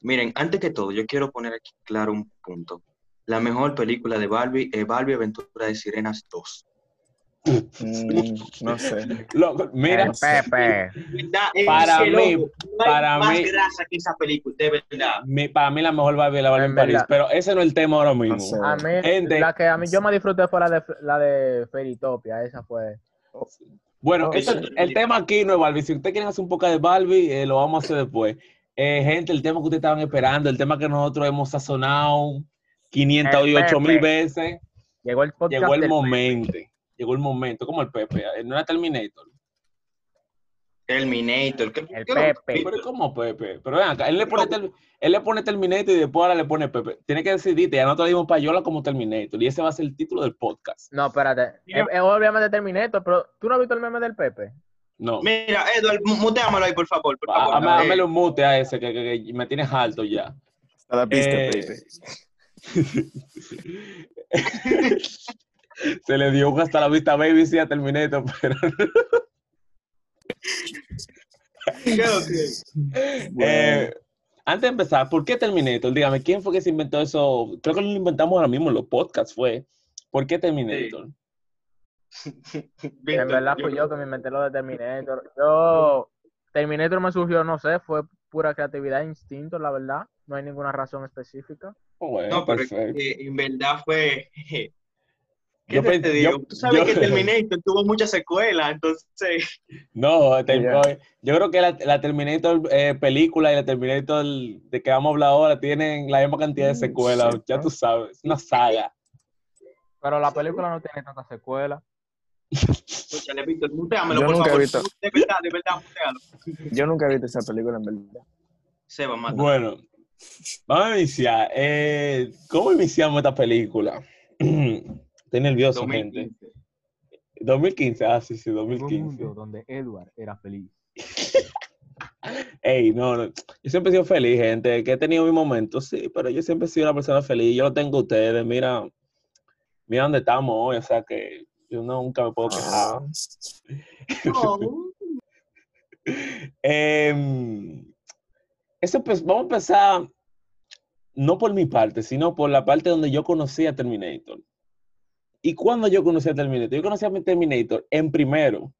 Miren, antes que todo, yo quiero poner aquí claro un punto. La mejor película de Barbie es Barbie Aventura de Sirenas 2. Mm, no sé. Loco, mira, El Pepe. Para que, mí- para más mí- grasa que esa película, de verdad. mi- para mí la mejor Barbie es la Barbie en En París, pero ese no es el tema ahora mismo. No sé. A mí, Gente. la que a mí yo me disfruté fue la de, la de Feritopia, esa fue. Bueno, Oh, esto- sí. el tema aquí no es Barbie. Si ustedes quieren hacer un poco de Barbie, eh, lo vamos a hacer después. Eh, gente, el tema que ustedes estaban esperando, el tema que nosotros hemos sazonado 508 mil veces, Llegó el podcast. llegó el del- momento. Llegó el momento, como el Pepe, eh, no era Terminator. Terminator. ¿qué- El qué Pepe. Pero ¿cómo Pepe? Pero ven acá, él le pone, él le pone Terminator y después ahora le pone Pepe. Tiene que decidirte, ya nosotros dimos payola como Terminator y ese va a ser el título del podcast. No, espérate. Es, es obviamente Terminator, pero ¿tú no has visto el meme del Pepe? No. Mira, Edward, mu- muteámoslo ahí, por favor. Por favor. Eh, un mute a ese que, que- que me tienes alto ya. A la pista, Eh. Se le dio un hasta la vista baby sí a Terminator, eh, antes de empezar, ¿por qué Terminator? Dígame, ¿quién fue que se inventó eso? Creo que lo inventamos ahora mismo en los podcasts, fue. ¿Por qué Terminator? Víctor, en verdad fui yo que me inventé lo de Terminator. Yo, Terminator me surgió, no sé, fue pura creatividad e instinto, la verdad. No hay ninguna razón específica. Oh, bueno, No, pero en verdad fue. ¿Qué Yo te, digo? yo- Tú sabes yo- que Terminator tuvo muchas secuelas, entonces. No, te- Ya. yo creo que la, la Terminator eh, película y la Terminator de que vamos a hablar ahora tienen la misma cantidad de Mm, secuelas, sí, ya ¿no? tú sabes, es una saga. Pero la película no tiene tantas secuelas. Escúchale, Víctor, muteámelo, Yo por nunca he visto- De verdad, de verdad, mutealo. Yo nunca he visto esa película, en verdad. Seba, mata. Bueno, vamos a iniciar. Eh, ¿Cómo iniciamos esta película? Estoy nervioso, gente. 2015. 2015, ah, sí, sí, Un 2015. mundo donde Edward era feliz. Ey, no, no, yo siempre he sido feliz, gente, que he tenido mis momentos, sí, pero yo siempre he sido una persona feliz. Yo lo tengo a ustedes, mira, mira dónde estamos hoy, o sea que yo nunca me puedo quejar. Ah, Oh. Em, eso pues, vamos a empezar no por mi parte, sino por la parte donde yo conocí a Terminator. ¿Y cuando yo conocí a Terminator? Yo conocí a mi Terminator en primero.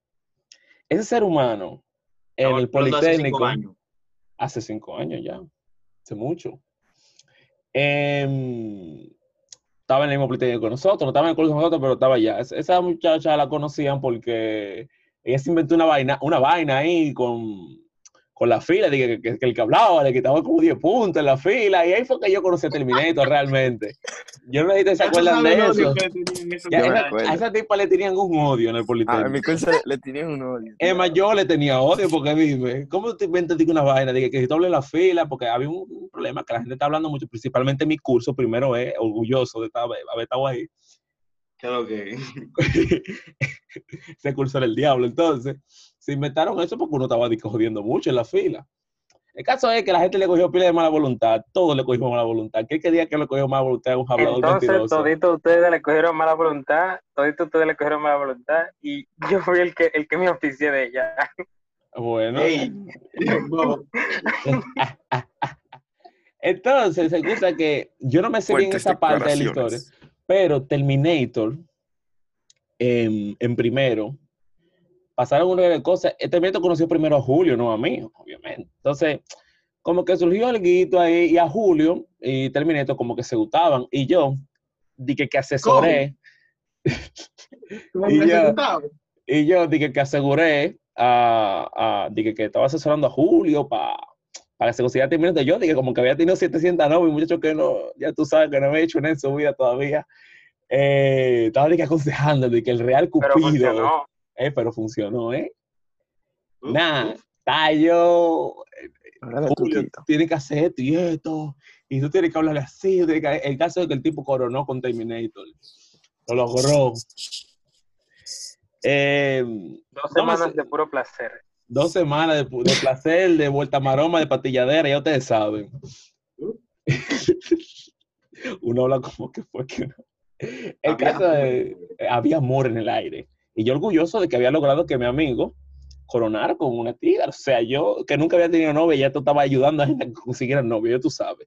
Ese ser humano en el explotando hace cinco Politécnico años. hace cinco años ya, hace mucho. Em, estaba en el mismo Politécnico con nosotros, no estaba en el colegio con nosotros, pero estaba allá. Es- Esa muchacha la conocían porque ella se inventó una vaina, una vaina ahí con, con la fila, de que, que- que el que hablaba, le quitaba como 10 puntos en la fila, y ahí fue que yo conocí a Terminator realmente. Yo no sé si ustedes se acuerdan de eso. Ya, esa- a esa tipa le tenían un odio en el Ah, Politécnico. en mi curso le, tenían un odio. Es más, yo le tenía odio porque dime, ¿cómo te inventas una vaina? Dije que si tú hables la fila, porque había un, un problema que la gente está hablando mucho, principalmente en mi curso, primero es orgulloso de estar, haber estado ahí. ¿Qué es lo que? Ese curso era el diablo. Entonces, se inventaron eso porque uno estaba jodiendo mucho en la fila. El caso es que la gente le cogió pila de mala voluntad, todos le cogimos mala voluntad. ¿Qué quería que le cogió mala voluntad? Un hablador Entonces, mentiroso. toditos ustedes le cogieron mala voluntad, toditos ustedes le cogieron mala voluntad, y yo fui el que, el que me oficié de ella. Bueno. Entonces, se gusta que yo no me sé bien esa parte de la historia, pero Terminator, en, en primero, pasaron una de cosas. eh, Terminator conoció primero a Julio, no a mí, obviamente. Entonces, como que surgió algo ahí, y a Julio y Terminator como que se gustaban, y yo dije que asesoré, ¿Tú me Y presentado? y yo dije que aseguré, a, a- dije que estaba asesorando a Julio para para que se consiguiera Terminator. Yo dije como que había tenido 700 novios, muchachos que no, ya tú sabes que no había hecho nada en su vida todavía. Eh, estaba dije, aconsejando de que el real Pero Cupido, funcionó. eh, pero funcionó, ¿eh? Nada, de Julio, truquito. tiene que hacer esto y esto, y tú tienes que hablarle así. que- El caso es que el tipo coronó con Terminator. Lo logró. Eh, Dos no me semanas de puro placer. dos semanas de, de placer, de vuelta maroma, de patilladera, ya ustedes saben. Uno habla como que fue que no. El Había caso eh, había amor en el aire. Y yo orgulloso de que había logrado que mi amigo coronar con una tía. O sea, yo que nunca había tenido novia, ya tú estabas ayudando a gente que consiguieran novia, ya tú sabes.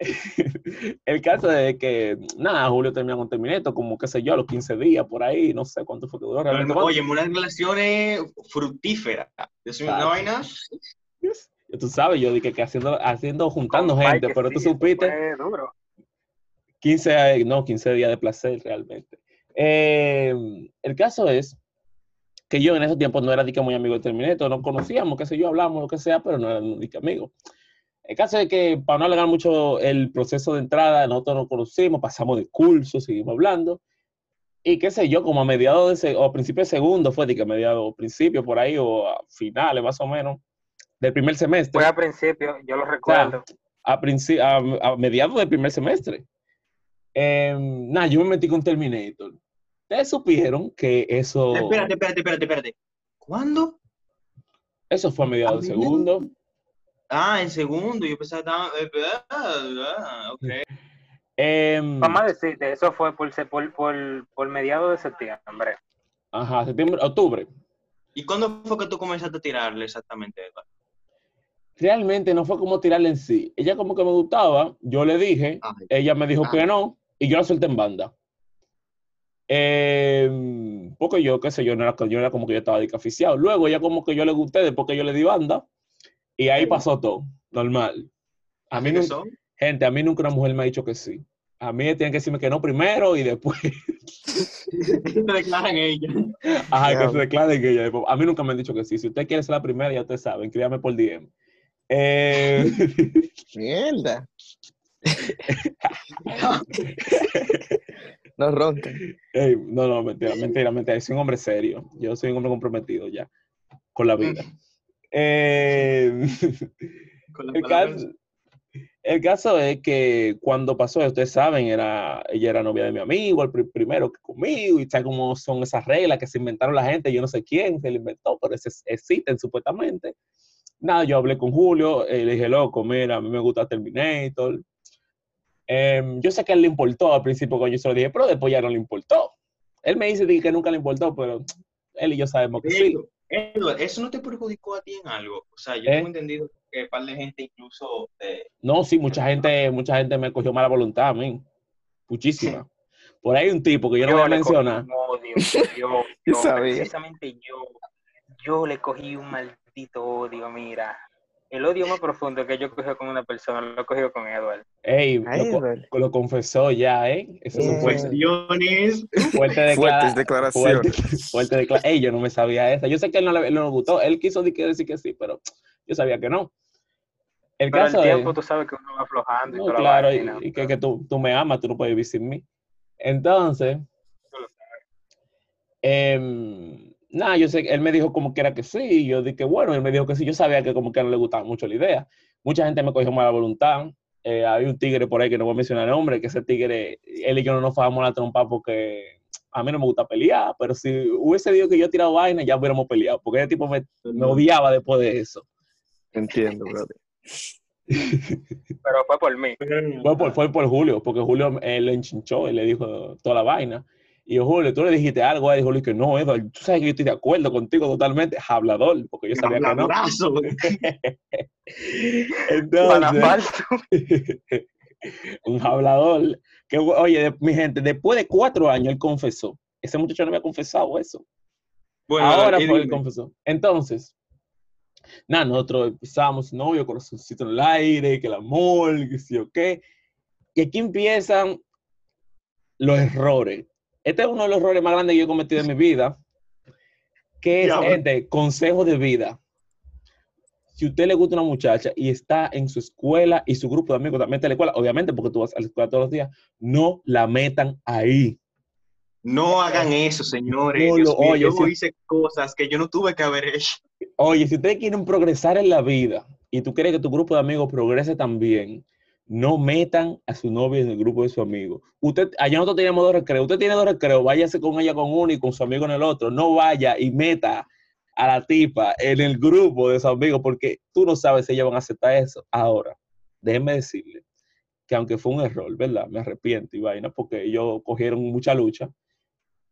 el caso es que, nada, Julio terminó con Terminator, como qué sé yo, a los 15 días por ahí, no sé cuánto fue que duró realmente. Pero, Oye, unas relaciones fructíferas. Es una vaina. Tú sabes, yo dije que haciendo, haciendo juntando Compa, gente, pero tú supiste. fue duro. 15, eh, no, 15 días de placer realmente. Eh, el caso es que yo en esos tiempos no era que muy amigo de Terminator, no conocíamos, qué sé yo, hablamos, lo que sea, pero no era de que amigo. El caso es que, para no alargar mucho el proceso de entrada, nosotros nos conocimos, pasamos de curso, seguimos hablando. Y qué sé yo, como a mediados de, o a principios de segundo, fue de que a mediados, o principio por ahí, o a finales más o menos, del primer semestre Fue al principio, yo lo recuerdo. a, princi- a, a mediados del primer semestre. Nada, yo me metí con Terminator. Ustedes supieron que eso, Espérate, espérate, espérate, espérate. ¿Cuándo? eso fue a mediados de segundo. Ah, en segundo. Yo pensaba que estaba. eh, ah, ah, ok. Em, Vamos a decirte, eso fue por, por, por, por mediados de septiembre. ajá, septiembre, octubre. ¿Y cuándo fue que tú comenzaste a tirarle exactamente? Eduardo? Realmente no fue como tirarle en sí. Ella como que me gustaba, yo le dije, Ay, ella me dijo Ah. que no, y yo la solté en banda. Em, porque yo, qué sé yo, no era, yo era como que yo estaba de que aficiado. Luego ella como que yo le gusté después que yo le di banda, y ahí pasó todo, normal. A mí ¿así que nunca, son? gente, a mí nunca una mujer me ha dicho que sí. A mí tienen que decirme que no primero y después, Te declaran ella. ajá, que Diablo. se declaren que ella. A mí nunca me han dicho que sí. Si usted quiere ser la primera, ya ustedes saben, escríbame por DM. Eh, Mierda. No roncan. ey, no, no, mentira, mentira, mentira. Soy un hombre serio. Yo soy un hombre comprometido ya con la vida. Eh, Con la el, caso, el caso es que cuando pasó, ustedes saben, era, ella era novia de mi amigo, el pri- primero que conmigo, y sabe cómo son esas reglas que se inventaron la gente, yo no sé quién se lo inventó, pero es- existen supuestamente. Nada, yo hablé con Julio, eh, le dije, loco, mira, a mí me gusta Terminator. Em, yo sé que él le importó al principio cuando yo se lo dije, pero después ya no le importó. Él me dice di que nunca le importó, pero él y yo sabemos que sí. Edward, ¿eso no te perjudicó a ti en algo? O sea, yo ¿Eh? tengo entendido que un par de gente incluso eh, No, sí, mucha gente, mucha gente me cogió mala voluntad a mí. Muchísima. Por ahí un tipo que yo no voy a mencionar. un odio. Yo, Yo yo, sabía. precisamente yo, yo le cogí un maldito odio, mira. El odio más profundo que yo cogido con una persona lo he cogido con Edward. Ey, lo, co- lo confesó ya, ¿eh? Eso es un Bien. fuerte, cuestiones. fuerte declara- Fuertes declaraciones. Fuerte, fuerte decla- Ey, yo no me sabía esa. Yo sé que él no le, no le gustó. Él quiso decir que sí, pero yo sabía que no. El Pero caso el es... tiempo tú sabes que uno va aflojando y toda claro, y, vaina. y que, que tú, tú me amas, tú no puedes vivir sin mí. Entonces, Tú lo em, nada, yo sé que él me dijo como que era que sí, y yo dije, bueno, él me dijo que sí, yo sabía que como que no le gustaba mucho la idea. Mucha gente me cogió mala voluntad. Eh, hay un tigre por ahí que no voy a mencionar el nombre, que ese tigre, él y yo no nos fajamos la trompa porque a mí no me gusta pelear, pero si hubiese dicho que yo he tirado vaina, ya hubiéramos peleado, porque ese tipo me, me odiaba después de eso. Entiendo, brother. Pero fue por mí. Fue por, fue por Julio, porque Julio eh, le enchinchó y le dijo toda la vaina. Y yo, Julio, tú le dijiste algo a él, Julio, que no, Eduardo, tú sabes que yo estoy de acuerdo contigo totalmente, hablador, porque yo sabía que no. Habladorazo. Entonces, un hablador, que oye, mi gente, después de cuatro años él confesó. Ese muchacho no había confesado eso. Bueno, Ahora fue él confesó. Entonces, nada, nosotros empezamos, novio, corazoncito en el aire, que el amor, que sí o qué. Y aquí empiezan los errores. Este es uno de los errores más grandes que yo he cometido en mi vida, que es, gente, consejo de vida. Si a usted le gusta una muchacha y está en su escuela y su grupo de amigos también está en la escuela, obviamente porque tú vas a la escuela todos los días, no la metan ahí. No hagan eso, señores. No Dios lo- mío, oye, yo si- hice cosas que yo no tuve que haber hecho. Oye, si ustedes quieren progresar en la vida y tú quieres que tu grupo de amigos progrese también, no metan a su novia en el grupo de su amigo. Usted, allá nosotros teníamos dos recreos. Usted tiene dos recreos, váyase con ella con uno y con su amigo en el otro. No vaya y meta a la tipa en el grupo de sus amigos porque tú no sabes si ellos van a aceptar eso. Ahora, déjenme decirle que aunque fue un error, ¿verdad? Me arrepiento y vaina porque ellos cogieron mucha lucha.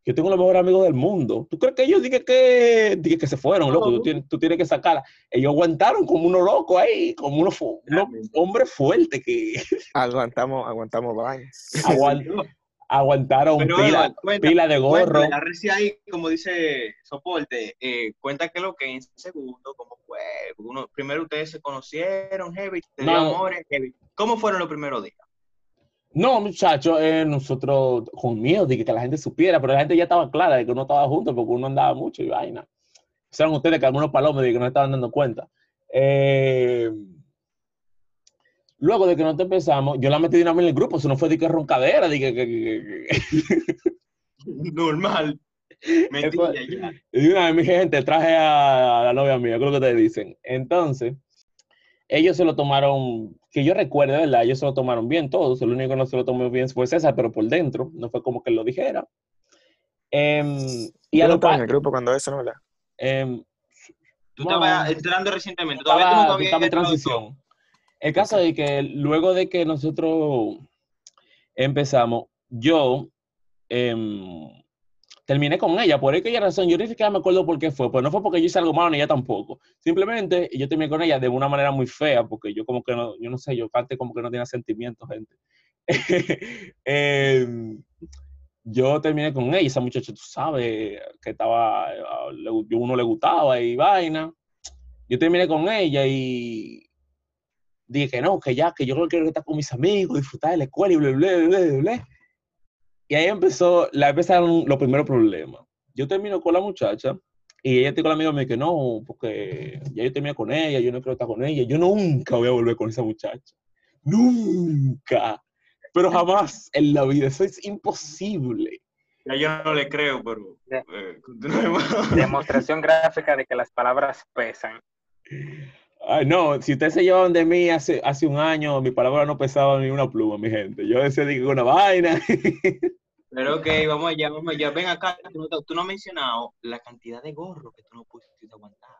Yo tengo los mejores amigos del mundo. ¿Tú crees que ellos dije que, dije que se fueron, loco? Tú tienes, tú tienes que sacarla. Ellos aguantaron como unos locos ahí, como unos, fu- unos hombres fuertes que Aguantamos, aguantamos aguant- aguantaron Pero, pila, cuenta, de gorro. Cuéntale, la reci ahí, como dice Soporte, eh, cuenta que lo que en segundo, cómo fue. Uno, primero ustedes se conocieron, Heavy, No. amores, Heavy. ¿Cómo fueron los primeros días? No, muchachos, eh, nosotros con miedo de que, la gente supiera, pero la gente ya estaba clara de que uno estaba juntos porque uno andaba mucho y vaina. Saben ustedes que algunos palomos de que no estaban dando cuenta. Eh, luego de que nosotros empezamos, yo la metí de una vez en el grupo, eso no fue de que roncadera, de que, que- que- que- Normal. Mentira, ya. Y una vez, mi gente, traje a la novia mía, creo que ustedes dicen. Entonces, ellos se lo tomaron, que yo recuerdo, ¿verdad? Ellos se lo tomaron bien todos. El único que no se lo tomó bien fue César, pero por dentro, no fue como que lo dijera. Em, y a lo en el grupo cuando eso, ¿no? ¿verdad? em, Tú estabas entrando recientemente. Todavía estaba, tú nunca habías estaba en todo. transición. El caso es que luego de que nosotros empezamos, yo em, terminé con ella, por aquella razón, yo ni siquiera me acuerdo por qué fue, pues no fue porque yo hice algo malo ni ella tampoco. Simplemente yo terminé con ella de una manera muy fea, porque yo como que no, yo no sé, yo parte como que no tenía sentimientos, gente. Em, yo terminé con ella, esa muchacha, tú sabes, que estaba, le- uno le gustaba y vaina. Yo terminé con ella y dije que no, que ya, que yo quiero estar con mis amigos, disfrutar de la escuela y bla, bla, bla, bla, bla. Y ahí empezó, la empezaron los primeros problemas. Yo termino con la muchacha y ella está con la amiga me que no, porque ya yo terminé con ella, yo no quiero estar con ella, yo nunca voy a volver con esa muchacha. Nunca. Pero jamás en la vida, eso es imposible. Ya yo no le creo, pero eh. Demostración gráfica de que las palabras pesan. Ay, no, si ustedes se llevaban de mí hace, hace un año, mi palabra no pesaba ni una pluma, mi gente. Yo decía que una vaina. Pero ok, vamos allá, vamos allá. Ven acá, tú no, tú no has mencionado la cantidad de gorros que tú no pudiste aguantar.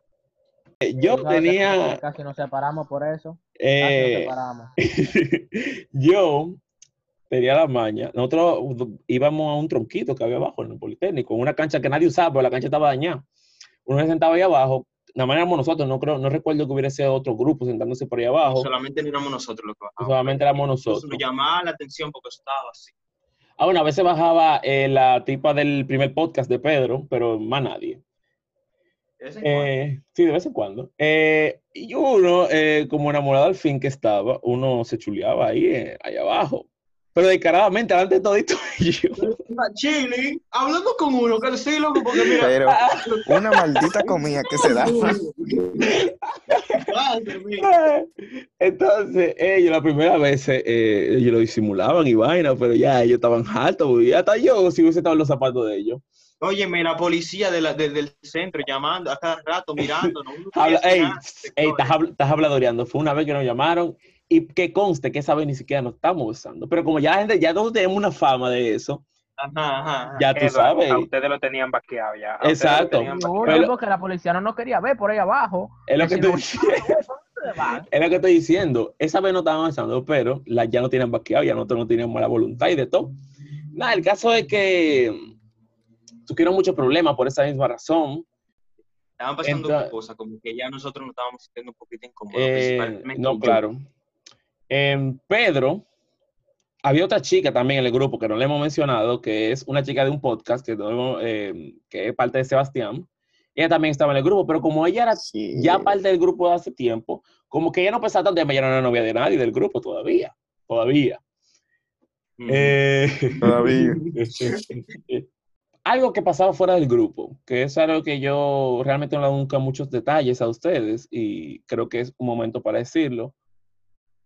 Yo sabes que tenía, Casi nos separamos por eso. Casi nos eh, separamos. yo tenía la maña. Nosotros íbamos a un tronquito que había abajo en el Politécnico, una cancha que nadie usaba, pero la cancha estaba dañada. Uno se sentaba ahí abajo, nada más éramos nosotros, no creo, no recuerdo que hubiera sido otro grupo sentándose por ahí abajo, Solamente no éramos nosotros los que solamente éramos Eso nosotros. nos llamaba la atención porque estaba así. Ah, bueno, a veces bajaba eh, la tipa del primer podcast de Pedro, pero más nadie. De vez en cuando. Eh, sí, de vez en cuando. Eh, y uno, como enamorado al fin que estaba, uno se chuleaba ahí, ahí abajo. Pero descaradamente, delante de todito yo. Chile, hablando con uno, que sí, loco, porque mira. Pero una maldita comida que se da. Entonces, ellos la primera vez, eh, ellos lo disimulaban y vaina, pero ya ellos estaban hartos, y hasta yo, si hubiese estado en los zapatos de ellos. Óyeme, la policía de la- de- del centro llamando a cada rato, mirando. ¿no? Uno Habla, ey, ey, sectores. estás, habl- estás habladoreando. Fue una vez que nos llamaron y que conste que esa vez ni siquiera nos estamos besando. Pero como ya la gente, ya todos tenemos una fama de eso, Ajá, ajá, ajá. ya tú Eduardo, sabes. A ustedes lo tenían vaqueado ya. a Exacto. tenían No. Pero- porque la policía no nos quería ver por ahí abajo. Es lo que si estoy diciendo. Es lo que estoy diciendo. Esa vez no estaban besando, pero la, ya no tienen vaqueado, ya nosotros no teníamos mala voluntad y de todo. Nada, el caso es que tuvieron muchos problemas por esa misma razón. Estaban pasando Entonces- cosas, como que ya nosotros nos estábamos sintiendo un poquito incómodos. Eh, principalmente no, yo. Pedro, había otra chica también en el grupo que no le hemos mencionado, que es una chica de un podcast que, que es parte de Sebastián. Ella también estaba en el grupo, pero como ella era Sí. ya parte del grupo de hace tiempo, como que ella no pensaba tanto, ella no era novia de nadie del grupo todavía, todavía. Eh, Todavía. algo que pasaba fuera del grupo, que es algo que yo realmente no le doy nunca muchos detalles a ustedes y creo que es un momento para decirlo.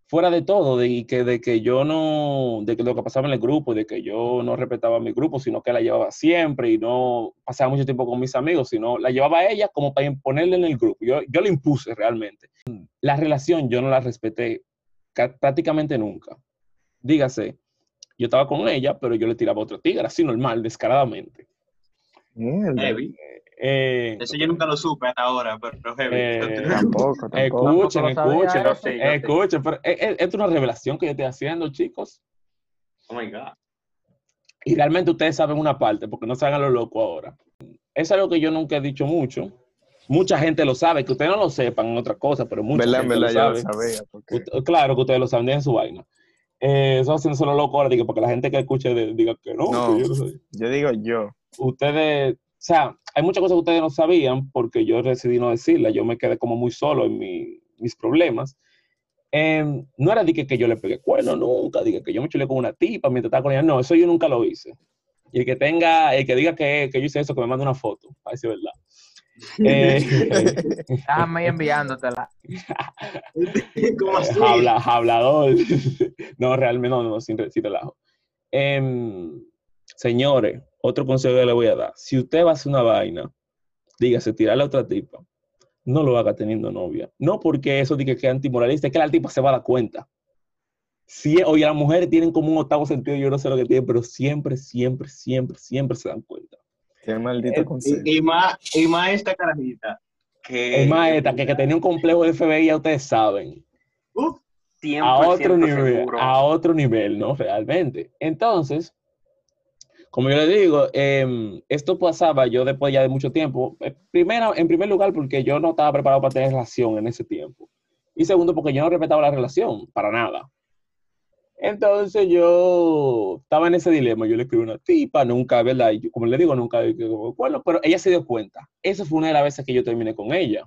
Fuera de todo, de y que, de que yo no, de que lo que pasaba en el grupo, de que yo no respetaba a mi grupo, sino que la llevaba siempre y no pasaba mucho tiempo con mis amigos, sino la llevaba a ella como para imponerle en el grupo. Yo, yo la impuse realmente. La relación yo no la respeté ca- prácticamente nunca. Dígase, yo estaba con ella, pero yo le tiraba a otro tigre, así normal, descaradamente. Mierda. Eh, Eso yo nunca lo supe hasta ahora, pero heavy. Eh, Tampoco, tampoco. escuchen, Tampoco escuchen, sí. escuchen, pero es, es- una revelación que yo estoy haciendo, chicos. oh my God. Y realmente ustedes saben una parte, porque no se hagan lo loco ahora. Es algo que yo nunca he dicho mucho. Mucha gente lo sabe, que ustedes no lo sepan en otra cosa, pero mucha ¿Verdad? En gente verdad, lo ya lo sabe. sabía. Porque... Usted- claro que ustedes lo saben, en su vaina. Eh, eso haciendo solo loco ahora, porque la gente que escuche diga que no, No. que yo no sé. Yo digo yo. Ustedes, sea, hay muchas cosas que ustedes no sabían porque yo decidí no decirlas. Yo me quedé como muy solo en mi- mis problemas. Em, no era de que, yo le pegué cuerno nunca, dije que yo me chulé con una tipa mientras estaba con ella. No, eso yo nunca lo hice. Y el que tenga, el que diga que, que yo hice eso, que me mande una foto, para decir verdad. Eh, Déjame enviándotela. ¿Cómo así? Habla, hablador. no, realmente no, no, sin, sin relajo. Em, señores, otro consejo que le voy a dar. Si usted va a hacer una vaina, dígase, tirarle a otra tipa, no lo haga teniendo novia. No porque eso diga que es antimoralista, es que la tipa se va a dar cuenta. Si, oye, las mujeres tienen como un octavo sentido, yo no sé lo que tienen, pero siempre, siempre, siempre, siempre se dan cuenta. Qué maldito Eh, consejo. Y, y más, y más esta carajita. Que, Es más, esta, que, que tenía un complejo de FBI, ya ustedes saben. Uf, 100% a otro nivel, seguro. a otro nivel, ¿no? Realmente. Entonces, como yo le digo, em, esto pasaba yo después ya de mucho tiempo. Eh, Primero, en primer lugar, porque yo no estaba preparado para tener relación en ese tiempo. Y segundo, porque yo no respetaba la relación, para nada. Entonces yo estaba en ese dilema. Yo le escribí a una tipa, nunca, ¿verdad? Y yo, como le digo, nunca, bueno, pero ella se dio cuenta. Esa fue una de las veces que yo terminé con ella.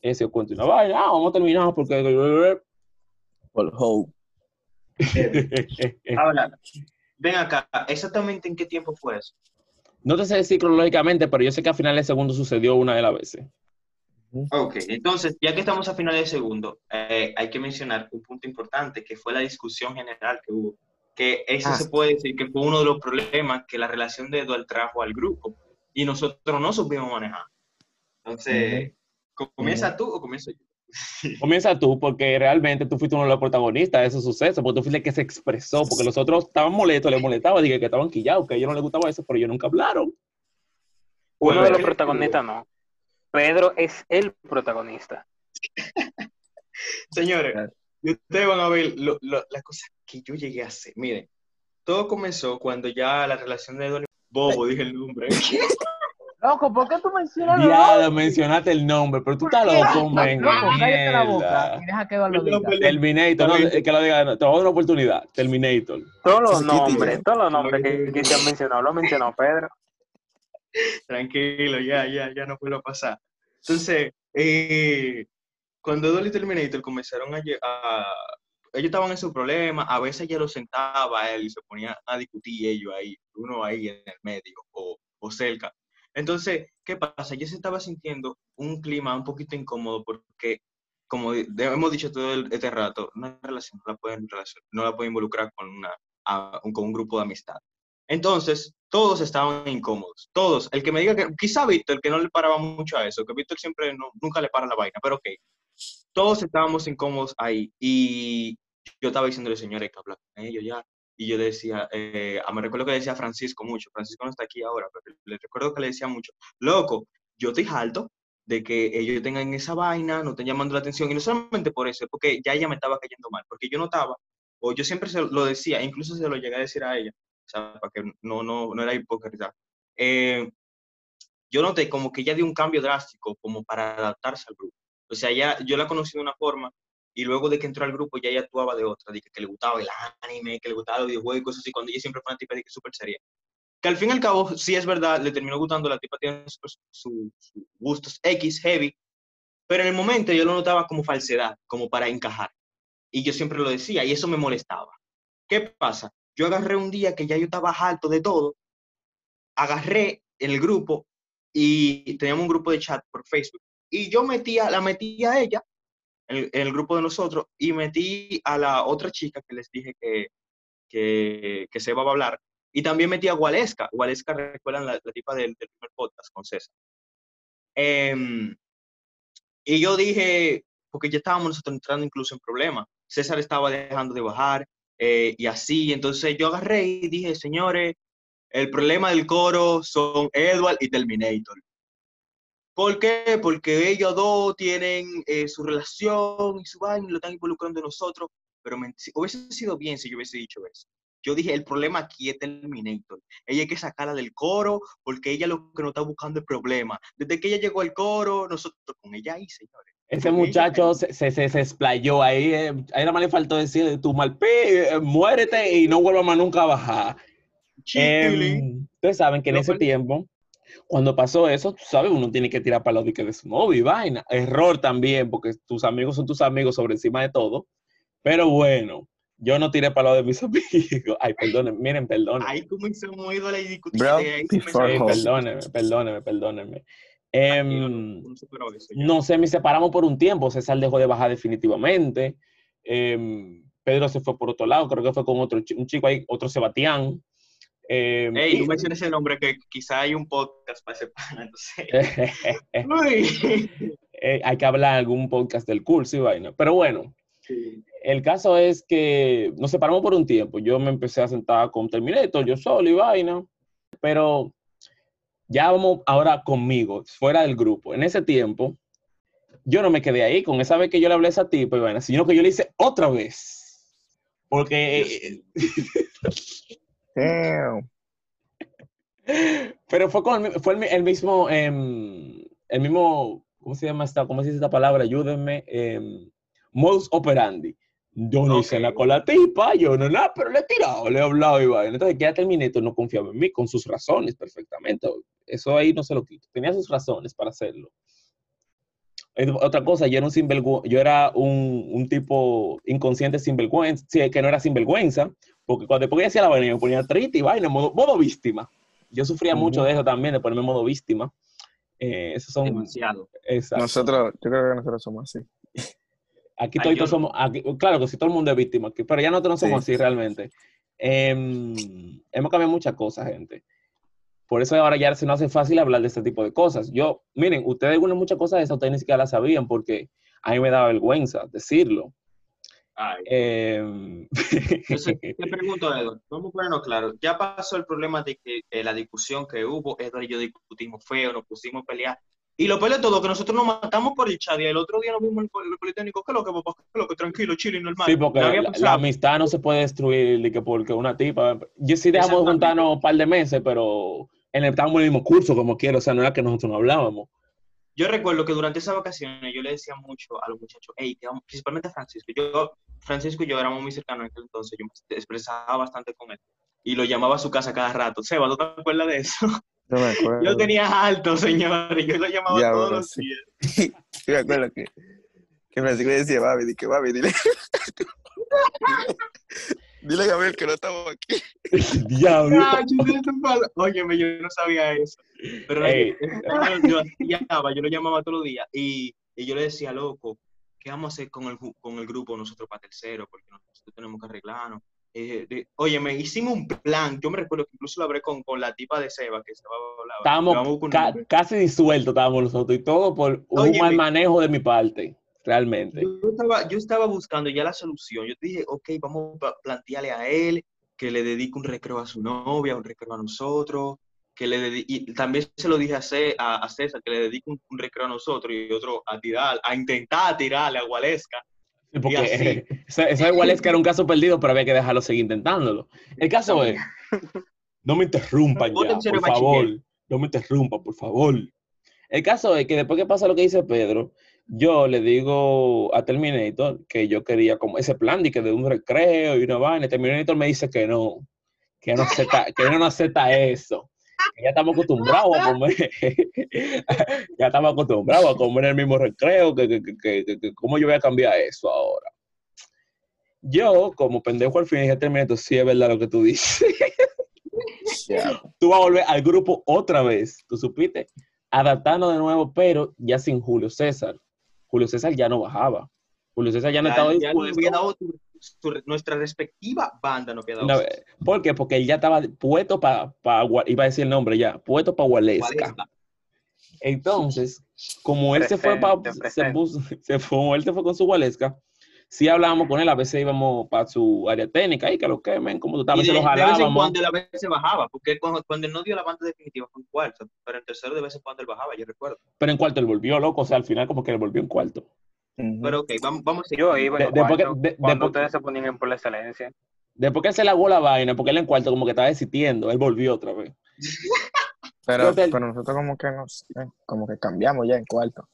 Ella se dio cuenta y vaina, ah, vamos a terminar porque Por hope. ahora, ven acá, exactamente en qué tiempo fue eso. No te sé decir cronológicamente, pero yo sé que a final de segundo sucedió una de las veces. Ok, entonces, ya que estamos a finales de segundo, eh, hay que mencionar un punto importante, que fue la discusión general que hubo. Que ese Ah. se puede decir que fue uno de los problemas que la relación de Eduard trajo al grupo. Y nosotros no supimos manejar. Entonces, ¿comienza tú o comienzo yo? Comienza tú, porque realmente tú fuiste uno de los protagonistas de ese suceso, porque tú fuiste el que se expresó, porque los otros estaban molestos, les molestaba, dije que estaban quillados, que a ellos no les gustaba eso, pero ellos nunca hablaron. Uno de los ¿qué- protagonistas no. Pedro es el protagonista. Señores, ustedes van a ver lo- lo- las cosas que yo llegué a hacer. Miren, todo comenzó cuando ya la relación de Eduard... Bobo, dije el nombre. Loco, ¿por qué tú mencionas los Ya mencionaste el nombre, pero tú estás loco, men. Loco, cállate la boca y deja que diga. Terminator, no, eh, que lo diga, no, te voy a dar una oportunidad. Terminator. Todos los nombres, todos los nombres que, que se han mencionado, lo mencionó Pedro. Tranquilo, ya, ya, ya no puedo pasar. Entonces, eh, cuando Dolly y Terminator comenzaron a, a- Ellos estaban en su problema, a veces ella lo sentaba a él y se ponía a discutir ellos ahí, uno ahí en el medio o, o cerca. Entonces, ¿qué pasa? Yo se estaba sintiendo un clima un poquito incómodo porque, como hemos dicho todo el- este rato, una relación no la pueden, involucrar con, a- un grupo de amistad. Entonces, todos estaban incómodos, todos. El que me diga que, quizá Víctor, que no le paraba mucho a eso, que Víctor siempre, nunca le para la vaina, pero ok. Todos estábamos incómodos ahí y yo estaba diciéndole, señores, que hablar con ellos ya. Y yo decía, eh, ah, me recuerdo que le decía a Francisco mucho, Francisco no está aquí ahora, pero le recuerdo que le decía mucho, loco, yo estoy alto de que ellos tengan esa vaina, no estén llamando la atención, y no solamente por eso, es porque ya ella me estaba cayendo mal, porque yo notaba, o yo siempre se lo decía, incluso se lo llegué a decir a ella, o sea, para que no, no, no era hipócrita. Eh, yo noté como que ella dio un cambio drástico como para adaptarse al grupo. O sea, ya, yo la conocí de una forma y luego de que entró al grupo ya ella actuaba de otra, de que, le gustaba el anime, que le gustaba los videojuegos y cosas así, cuando ella siempre fue una tipa de que súper seria. Que al fin y al cabo, sí es verdad, le terminó gustando, la tipa tiene sus su, su gustos X, heavy, pero en el momento yo lo notaba como falsedad, como para encajar. Y yo siempre lo decía y eso me molestaba. ¿Qué pasa? Yo agarré un día que ya yo estaba harto de todo, agarré el grupo y teníamos un grupo de chat por Facebook y yo metía, la metí a ella en en el grupo de nosotros y metí a la otra chica que les dije que, que, que se iba a hablar y también metí a Waleska. Waleska, recuerdan la, la tipa del, del primer podcast con César. Em, y yo dije, porque ya estábamos nosotros entrando incluso en problemas. César estaba dejando de bajar eh, y así. Entonces yo agarré y dije, señores, el problema del coro son Edward y Terminator. ¿Por qué? Porque ellos dos tienen eh, su relación y su vaina lo están involucrando en nosotros. Pero me- si- hubiese sido bien si yo hubiese dicho eso. Yo dije, el problema aquí es Terminator. Ella hay que sacarla del coro porque ella lo que no está buscando es problema. Desde que ella llegó al coro, nosotros con ella ahí, señores. Ese ella muchacho se, se, se, explayó ahí. eh, Ahí nada más le faltó decir, tu malpi, eh, muérete y no vuelva más nunca a bajar. Em, ustedes saben que en ese tiempo, cuando pasó eso, tú sabes, uno tiene que tirar para los diques de su novio y vaina. Error también, porque tus amigos son tus amigos sobre encima de todo. Pero bueno, yo no tiré para los de mis amigos. Ay, perdónenme, miren, perdónenme. Ahí comenzamos a ir a la discutir. Perdónenme, perdónenme, perdónenme. Em, No sé, me separamos por un tiempo. César dejó de bajar definitivamente. Em, Pedro se fue por otro lado, creo que fue con otro un chico ahí, otro Sebastián. Em, Ey, no menciones ese nombre que quizá hay un podcast para ese pana, entonces. Eh, hay que hablar algún podcast del curso y vaina. Pero bueno, Sí. el caso es que nos separamos por un tiempo. Yo me empecé a sentar con Terminator, yo solo y vaina. Pero ya vamos ahora conmigo, fuera del grupo. En ese tiempo, yo no me quedé ahí con esa vez que yo le hablé a esa tipa y vaina, sino que yo le hice otra vez. Porque, Damn. pero fue con fue el, el mismo, em, el mismo, ¿cómo se llama esta? ¿Cómo se dice esta palabra? Ayúdenme. em, modus operandi. Yo no hice Ok. nada con la tipa, yo no nada, pero le he tirado, le he hablado y vaina. Entonces, que ya terminé, no confiaba en mí, con sus razones, perfectamente. Eso ahí no se lo quito. Tenía sus razones para hacerlo. Eh, Otra cosa, yo era un sinvergüenza, yo era un, un tipo inconsciente sinvergüenza, que no era sinvergüenza, porque cuando después que hacía la vaina, yo me ponía triste y vaina, modo, modo víctima. Yo sufría mucho de eso también, de ponerme en modo víctima. Eh, esos son, Demasiado. exacto. Nosotros, yo creo que nosotros somos así. Aquí Ay, toditos yo no. somos, aquí- claro que sí, todo el mundo es víctima, aquí, pero ya nosotros no somos Sí. así realmente. Em, hemos cambiado muchas cosas, gente. Por eso ahora ya se nos hace fácil hablar de este tipo de cosas. Yo, miren, ustedes algunas muchas cosas de esas ustedes ni siquiera las sabían porque a mí me daba vergüenza decirlo. Em, Entonces, te pregunto, Edward, vamos a ponernos claro. Ya pasó el problema de que eh, la discusión que hubo, Edward y yo discutimos feo, nos pusimos a pelear. Y lo peor de todo, que nosotros nos matamos por el chat y el otro día nos vimos en el, pol- el Politécnico. ¿Qué es lo que, papá? ¿Qué lo que? Tranquilo, chile, normal. sí, porque la, amistad no se puede destruir de que porque una tipa. Yo sí dejamos de juntarnos un par de meses, pero en el, estábamos en el mismo curso, como quiero, o sea, no era que nosotros no hablábamos. Yo recuerdo que durante esas vacaciones yo le decía mucho a los muchachos, hey, te amo", principalmente a Francisco. Yo, Francisco y yo éramos muy cercanos en aquel entonces, yo me expresaba bastante con él. Y lo llamaba a su casa cada rato. Seba, ¿tú te acuerdas de eso? No me acuerdo. Yo tenía alto, señores. Yo lo llamaba Ya, todos bueno, los sí. días. Yo me acuerdo que, que Francisco le decía, Babi, di que Babi, dile. dile a Gabriel que no estamos aquí. Diablo. Óyeme, yo no sabía eso. Pero Ey. yo, yo, yo lo llamaba todos los días y, y yo le decía, loco, ¿qué vamos a hacer con el, con el grupo nosotros para tercero? Porque nosotros tenemos que arreglarnos. Eh, de- óyeme, hicimos un plan. Yo me recuerdo que incluso lo hablé con, con la tipa de Seba, que Seba hablaba. Estábamos ca- casi disueltos, estábamos nosotros, y todo por un Óyeme. mal manejo de mi parte, realmente. Yo estaba, yo estaba buscando ya la solución. Yo dije, ok, vamos a plantearle a él que le dedique un recreo a su novia, un recreo a nosotros, que le dedi- y también se lo dije a, Ce- a, a César, que le dedique un, un recreo a nosotros y otro a tirar, a intentar tirarle a Gualesca. Porque así. eso, eso igual es que era un caso perdido, pero había que dejarlo seguir intentándolo. El caso es, no me interrumpan ya, por favor. No me interrumpan, por favor. El caso es que después que pasa lo que dice Pedro, yo le digo a Terminator que yo quería como ese plan de que de un recreo y una vaina. Terminator me dice que no, que no acepta, que no acepta eso. Que ya estamos acostumbrados a comer, ya estamos acostumbrados a comer el mismo recreo, que, que, que, que- ¿cómo yo voy a cambiar eso ahora? Yo, como pendejo al fin, dije, Terminator, sí es verdad lo que tú dices. Ya. tú vas a volver al grupo otra vez, ¿tú supiste? Adaptando de nuevo, pero ya sin Julio César. Julio César ya no bajaba. Julio César ya no estaba ya dispuesto. había dado tu- tu- nuestra respectiva banda nos había dado. No, ¿Por qué? Porque él ya estaba puesto para, iba a decir el nombre ya, puesto para Gualesca. Entonces, como él se fue para, se, se fue, él se fue con su Gualesca, sí hablábamos con él, a veces íbamos para su área técnica, y que lo quemen, como tú Y estabas, de, se lo de vez en jalábamos. cuando él a veces se bajaba, porque cuando, cuando él no dio la banda definitiva fue en cuarto, pero en tercero de vez en cuando él bajaba, yo recuerdo. Pero en cuarto él volvió loco, o sea, al final como que él volvió en cuarto. Ujú. Pero ok, vamos, vamos a seguir. Yo iba en De- después que- cuarto de- cuando después que- ustedes se ponían por la excelencia. Después que él se le aguó la vaina, porque él en cuarto como que estaba desistiendo, él volvió otra vez. Pero, pero nosotros como que nos, eh, como que cambiamos ya en cuarto.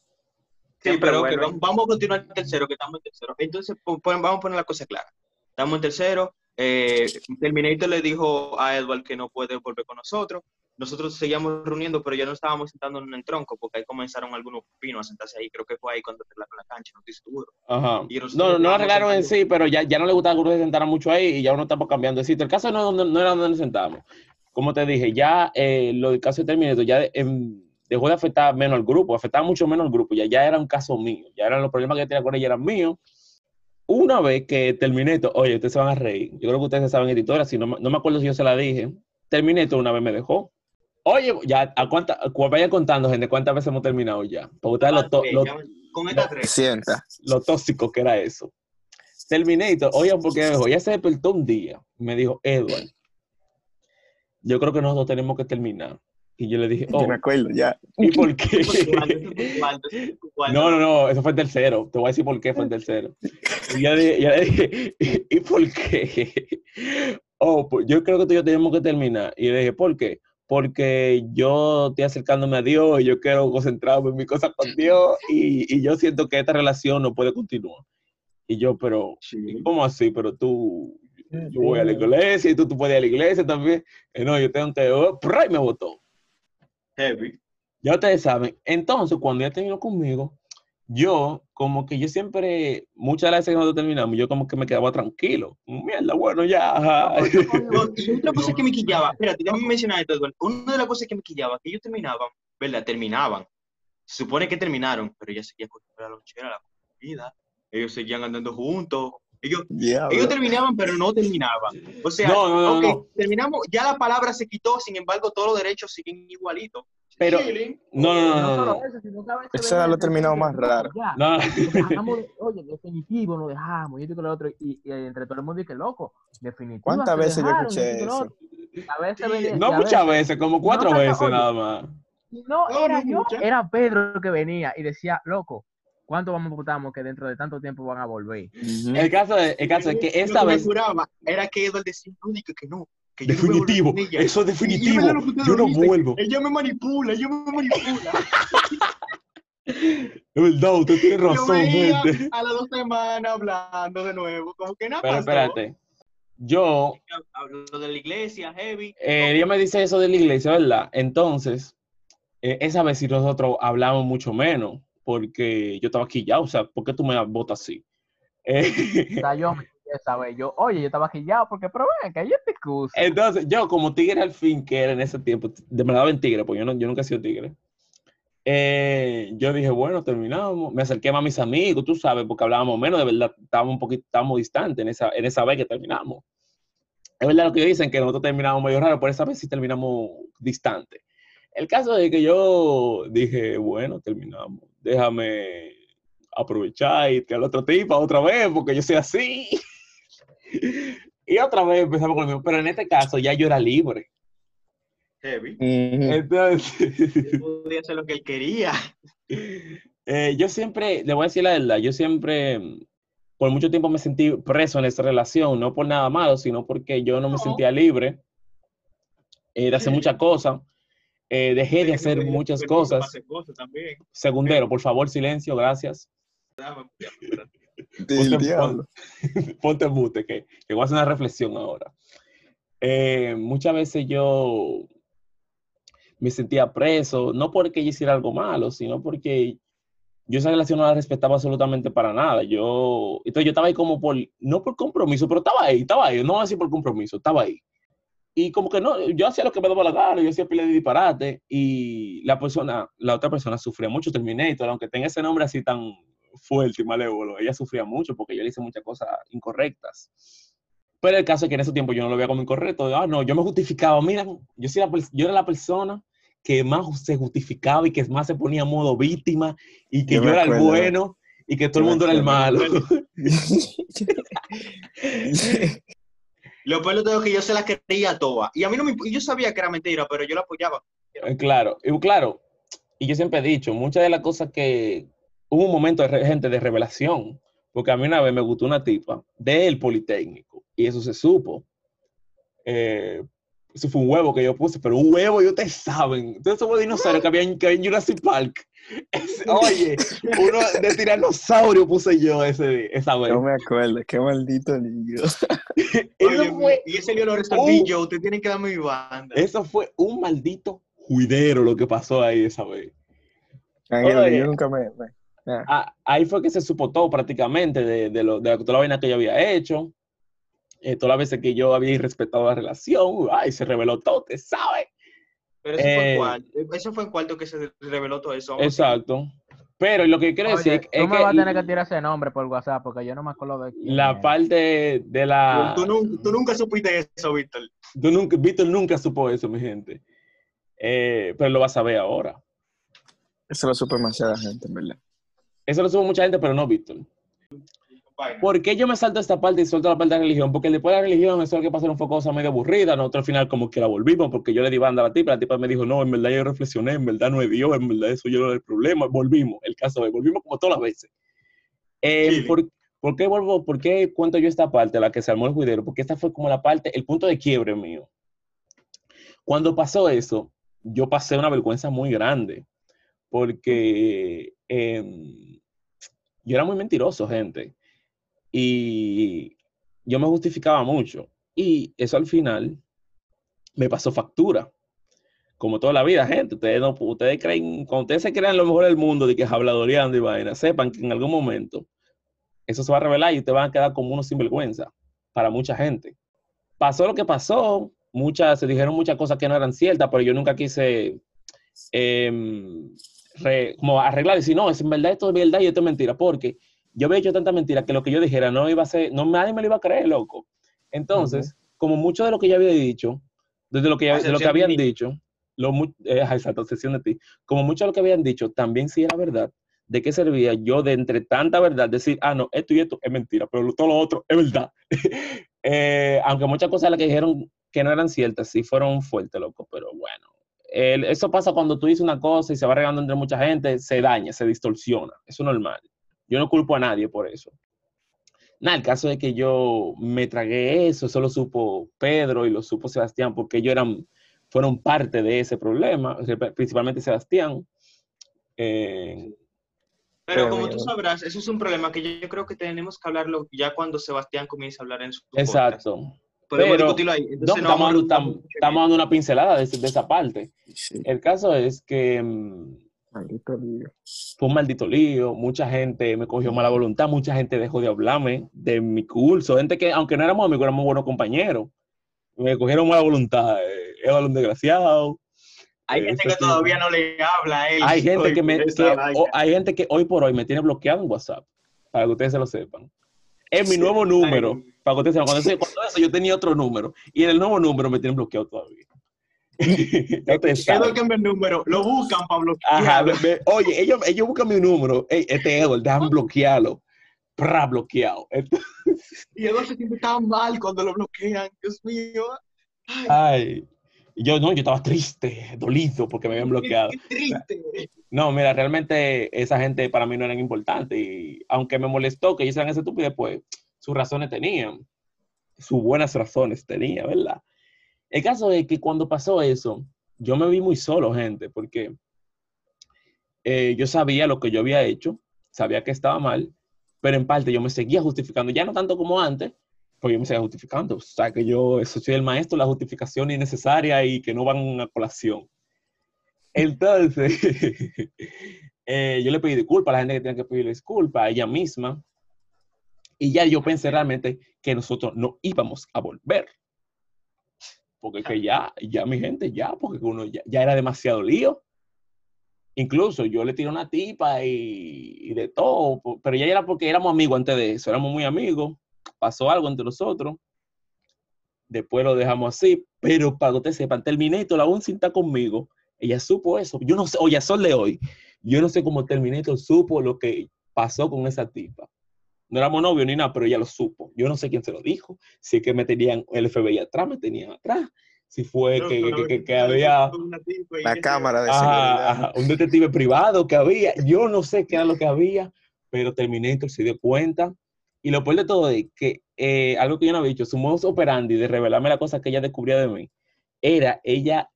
Sí, Siempre pero vuelven. vamos- a continuar en tercero, que estamos en tercero. Entonces, vamos a poner la cosa clara. Estamos en tercero. eh, Terminator le dijo a Edward que no puede volver con nosotros. Nosotros seguíamos reuniendo, pero ya no estábamos sentándonos en el tronco, porque ahí comenzaron algunos pinos a sentarse ahí. Creo que fue ahí cuando arreglaron la cancha, no estoy seguro. Ajá. Y No, no arreglaron en sí, pero ya, ya no le gustaba que uno se sentara mucho ahí y ya uno estamos cambiando de sitio. El caso no, no, no era donde nos sentábamos. Como te dije, ya eh, lo del caso de Terminator ya em, dejó de afectar menos al grupo, afectaba mucho menos al grupo, ya, ya era un caso mío, ya eran los problemas que tenía con ella eran míos. Una vez que Terminator, oye, ustedes se van a reír, yo creo que ustedes saben esta historia, si no, me- no me acuerdo si yo se la dije, Terminator una vez me dejó. Oye, ya, ¿a cuánta, cu- vayan contando, gente, cuántas veces hemos terminado ya? Porque ustedes lo, to- Ok, lo- ya- con. Sienta. lo tóxico que era eso. Terminator, oigan, porque me dejó, ella se despertó un día, me dijo, Edward, yo creo que nosotros tenemos que terminar. Y yo le dije, oh, Yo me acuerdo ya. ¿y por qué? No, no, no, eso fue el tercero. Te voy a decir por qué fue el tercero. Y yo, le- yo le dije, ¿y, y por qué? Oh, pues yo creo que tú y yo tenemos que terminar. Y le dije, ¿por qué? Porque yo estoy acercándome a Dios y yo quiero concentrarme en mi cosa con Dios y, y yo siento que esta relación no puede continuar. Y yo, pero, Sí. ¿cómo así? Pero tú, yo voy a la iglesia y tú, tú puedes ir a la iglesia también. Eh, no, yo tengo que, oh, y me votó. Heavy. Ya ustedes saben. Entonces, cuando ella terminó conmigo, yo, como que yo siempre, muchas de las veces que nosotros terminamos, yo como que me quedaba tranquilo. Mierda, bueno, ya. otra cosa que me quillaba, espérate, déjame mencionar esto. Una de las cosas que me quillaba, que ellos terminaban, ¿verdad? Terminaban. Se supone que terminaron, pero ella seguía con la lonchera, la comida. Ellos seguían andando juntos. Ellos, Diablo. ellos terminaban, pero no terminaban. O sea, No, no, no, ok, no. terminamos, ya la palabra se quitó, sin embargo, todos los derechos siguen igualitos. Pero- Chilling. No, no, no, No no, eso, sino que a veces Eso era lo terminado con- más raro. Ya, No, dejamos, oye, definitivo, nos dejamos, y esto y lo otro, y, y entre todo el mundo dice, loco, definitivo. ¿Cuántas veces yo dejaron, escuché y esto y lo eso? A veces Sí. no y muchas veces, como cuatro veces oye. nada más. Y no, era yo, era Pedro que venía y decía, loco, ¿cuánto vamos a votamos que dentro de tanto tiempo van a volver? Ujú. El caso es, el caso es que esta me vez, curaba era que Edward decía, diga que no. Que yo definitivo, con ella". eso es definitivo, yo no vuelvo. Ella me manipula, ella me manipula. Es verdad, usted tiene Yo razón, gente. a las dos semanas hablando de nuevo, como que nada Pero pasó. espérate, yo Hablo de la iglesia, heavy. Eh, ella me dice eso de la iglesia, ¿verdad? Entonces, eh, esa vez sí nosotros hablamos mucho menos, porque yo estaba aquí ya, o sea, ¿por qué tú me votas así? Eh, O sea, yo me quedé saber, yo, oye, yo estaba quillado porque, pero ven, que hay esta excusa. entonces, yo como tigre al fin que era en ese tiempo, de daba en tigre, porque yo, no, yo nunca he sido tigre. eh, yo dije, bueno, terminamos. Me acerqué más a mis amigos, tú sabes, porque hablábamos menos, de verdad, estábamos un poquito, estábamos distantes en esa, en esa vez que terminamos. Es verdad lo que dicen, que nosotros terminamos medio raro, pero esa vez sí terminamos distante. El caso es que yo dije, bueno, terminamos. Déjame aprovechar y al otro tipo otra vez, porque yo soy así. y otra vez empezamos con lo mismo. Pero en este caso ya yo era libre. Heavy. Entonces, Él podía hacer lo que él quería. eh, yo siempre, le voy a decir la verdad, yo siempre, por mucho tiempo me sentí preso en esta relación, no por nada malo, sino porque yo no me No. sentía libre eh, de hacer muchas cosas. Eh, dejé de hacer muchas cosas. Segundero, por favor, silencio, gracias. Ponte- mute, que, que voy a hacer una reflexión ahora. Eh, muchas veces yo me sentía preso, no porque yo hiciera algo malo, sino porque yo esa relación no la respetaba absolutamente para nada. Yo, entonces yo estaba ahí como por, no por compromiso, pero estaba ahí, estaba ahí, no voy a decir por compromiso, estaba ahí. Y como que no, yo hacía lo que me daba la gana, yo hacía pila de disparate, y la persona, la otra persona sufría mucho, Terminator, aunque tenga ese nombre así tan fuerte y malévolo, ella sufría mucho porque yo le hice muchas cosas incorrectas. Pero el caso es que en ese tiempo yo no lo veía como incorrecto. Ah, no, yo me justificaba. Mira, yo, la yo era la persona que más se justificaba y que más se ponía modo víctima y que Yo yo, era el bueno y que todo el Yo me mundo era el malo. Lo peor de que yo se las creía todas. Y a mí no me yo sabía que era mentira, pero yo la apoyaba. Eh, Claro, y claro, y yo siempre he dicho, muchas de las cosas que hubo un momento de gente de revelación, porque a mí una vez me gustó una tipa del Politécnico y eso se supo. Eh, eso fue un huevo que yo puse, pero un huevo, y ustedes saben. Ustedes somos dinosaurios que había en Jurassic Park. Ese- oye, uno de tiranosaurio puse yo ese, esa vez. No me acuerdo, qué maldito niño. Eso fue, y ese lío lo resolví yo, usted tiene que darme mi banda. eso fue un maldito juidero lo que pasó ahí esa vez. Ángel, Oye. yo nunca me... me- ah, Ah, ahí fue que se supo todo prácticamente de, de, lo, de toda la vaina que yo había hecho. eh, todas las veces que yo había irrespetado la relación, ay, se reveló todo, te sabe. Pero eso fue eh, en cuarto. Eso fue en cuarto que se reveló todo eso. Exacto. Pero lo que quiero decir es tú me que vas a tener que tirar ese nombre por WhatsApp porque yo no me acuerdo de quién la es. parte de la... tú nunca supiste eso, Víctor. Tú nunca, Víctor nunca supo eso, mi gente. Eh, pero lo vas a ver ahora. Eso lo supo demasiada gente, en verdad. Eso lo supo mucha gente, pero no Víctor. ¿Por qué yo me salto esta parte y suelto la parte de la religión? Porque después de la religión, eso es que pasaron fue cosa medio aburrida. Nosotros al final como que la volvimos porque yo le di banda a la tipa. La tipa me dijo, no, en verdad yo reflexioné, en verdad no es Dios, en verdad eso yo no era el problema. Volvimos, el caso es, volvimos como todas las veces. Eh. ¿por, por qué vuelvo, por qué cuento yo esta parte, la que se armó el juidero? Porque esta fue como la parte, el punto de quiebre mío. Cuando pasó eso, yo pasé una vergüenza muy grande. Porque em, yo era muy mentiroso, gente. Y yo me justificaba mucho. Y eso al final me pasó factura. Como toda la vida, gente. Ustedes, no, ustedes creen, cuando ustedes se crean lo mejor del mundo de que es habladoreando y vaina, sepan que en algún momento eso se va a revelar y ustedes van a quedar como unos sinvergüenza para mucha gente. Pasó lo que pasó, muchas, se dijeron muchas cosas que no eran ciertas, pero yo nunca quise em, como arreglar y decir, no, es en verdad esto es verdad y esto es mentira, porque yo había hecho tanta mentira que lo que yo dijera no iba a ser, no nadie me lo iba a creer, loco. Entonces, como mucho de lo que yo había dicho, desde lo que, ya- de lo que habían dicho, lo, eh, exacto, obsesión de ti, como mucho de lo que habían dicho, también sí era verdad, ¿de qué servía yo de entre tanta verdad decir, ah, no, esto y esto es mentira, pero todo lo otro es verdad? Eh, aunque muchas cosas de las que dijeron que no eran ciertas, sí fueron fuertes, loco, pero bueno. Eso pasa cuando tú dices una cosa y se va regando entre mucha gente, se daña, se distorsiona. Eso es normal. Yo no culpo a nadie por eso. Nada, el caso es que yo me tragué eso, eso lo supo Pedro y lo supo Sebastián, porque ellos eran, fueron parte de ese problema, principalmente Sebastián. Eh, Pero Pero como tú sabrás, eso es un problema que yo, yo creo que tenemos que hablarlo ya cuando Sebastián comience a hablar en su podcast. exacto. Podemos Pero- discutirlo ahí. No, Entonces, no estamos, dando, estamos una pincelada de, esa parte. Sí, El caso es que mm, maldito lío. fue un maldito lío, mucha gente me cogió mala voluntad, mucha gente dejó de hablarme de mi curso, gente que aunque no éramos amigos, éramos buenos compañeros, me cogieron mala voluntad, eh, era un desgraciado. Hay eh, gente que todavía no le habla a él. Hay gente que me, que- o- hay gente que hoy por hoy me tiene bloqueado en WhatsApp, para que ustedes se lo sepan. Es mi Sí. nuevo número, Ay. para que ustedes sepan. Cuando, eso- cuando eso yo tenía otro número, y en el nuevo número me tienen bloqueado todavía. Ustedes saben. Edward el número, lo buscan para Ajá, bloquearlo. me- me- oye, ellos, ellos buscan mi número. Ey, este Edward, déjame bloquearlo. Pra, bloqueado. Y Edward se siente tan mal cuando lo bloquean. Dios mío. Ay, Yo no, yo estaba triste, dolido porque me habían bloqueado. Qué triste. No, mira, realmente esa gente para mí no eran importantes. Y aunque me molestó que ellos hicieran ese estúpido, pues sus razones tenían. Sus buenas razones tenía, ¿verdad? El caso es que cuando pasó eso, yo me vi muy solo, gente, porque eh, yo sabía lo que yo había hecho, sabía que estaba mal, pero en parte yo me seguía justificando, ya no tanto como antes, pues yo me seguía justificando. O sea, que yo soy el maestro, la justificación innecesaria y que no van a colación. Entonces, eh, yo le pedí disculpas a la gente que tenía que pedirle disculpas, a ella misma. Y ya yo pensé realmente que nosotros no íbamos a volver. Porque que ya, ya mi gente, ya, porque uno ya, ya era demasiado lío. Incluso yo le tiré una tipa y, y de todo, pero ya era porque éramos amigos antes de eso, éramos muy amigos, pasó algo entre nosotros, después lo dejamos así, pero para que ustedes sepan, Terminator aún sin estar conmigo, ella supo eso, yo no sé, oye, sol de hoy, yo no sé cómo Terminator supo lo que pasó con esa tipa. No éramos novios ni nada, pero ella lo supo. Yo no sé quién se lo dijo, si es que me tenían el FBI atrás, me tenían atrás, si fue que, que- que- que había... La cámara de Ajá, seguridad. ajá, un detective privado que había. Yo no sé qué era lo que había, pero Terminator se dio cuenta. Y lo peor de todo es que eh, algo que yo no había dicho, su modus operandi de revelarme la cosa que ella descubría de mí, era ella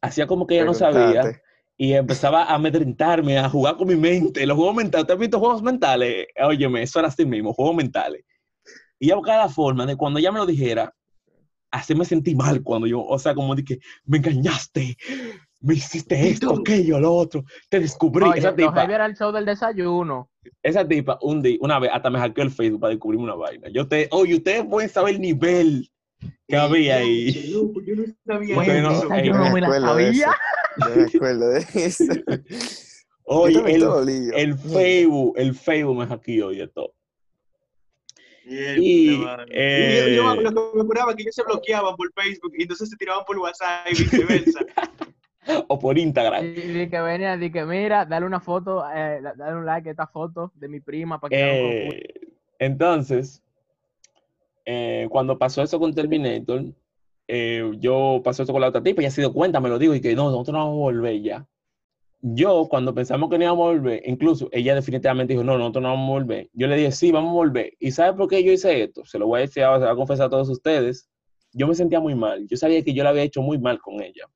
hacía como que ella no sabía. Y empezaba a amedrentarme, a jugar con mi mente. Los juegos mentales, ¿te has visto juegos mentales? Óyeme, eso era así mismo, juegos mentales. Y ella buscaba la forma de cuando ella me lo dijera, hacerme sentir mal cuando yo, o sea, como de que me engañaste, me hiciste esto, aquello, lo otro, te descubrí. Oye, esa tipa, heavy era el show del desayuno. esa tipa, un día, una vez, hasta me hackeó el Facebook para descubrirme una vaina. Yo te, oye, ustedes pueden saber el nivel que había ahí. Yo no sabía Bueno, eso. ey, yo no me me la acuerdo de eso. sabía. Yo me acuerdo de eso. Oye, Yo el, el Facebook, el Facebook me hackeó y de todo. Mierda, Y, eh, Y yo, yo lo que me curaba que ellos se bloqueaban por Facebook y entonces se tiraban por WhatsApp y viceversa. O por Instagram. Y, y que venía, di que mira, dale una foto, eh, da- dale un like a esta foto de mi prima para que. Eh, entonces, eh, cuando pasó eso con Terminator, eh, yo pasó eso con la otra tipa y ha sido cuenta, me lo digo, y que no, nosotros no vamos a volver ya. Yo, cuando pensamos que no íbamos a volver, incluso ella definitivamente dijo, no, nosotros no vamos a volver. Yo le dije, sí, vamos a volver. ¿Y sabe por qué yo hice esto? Se lo voy a decir, se a confesar a todos ustedes. Yo me sentía muy mal. Yo sabía que yo la había hecho muy mal con ella.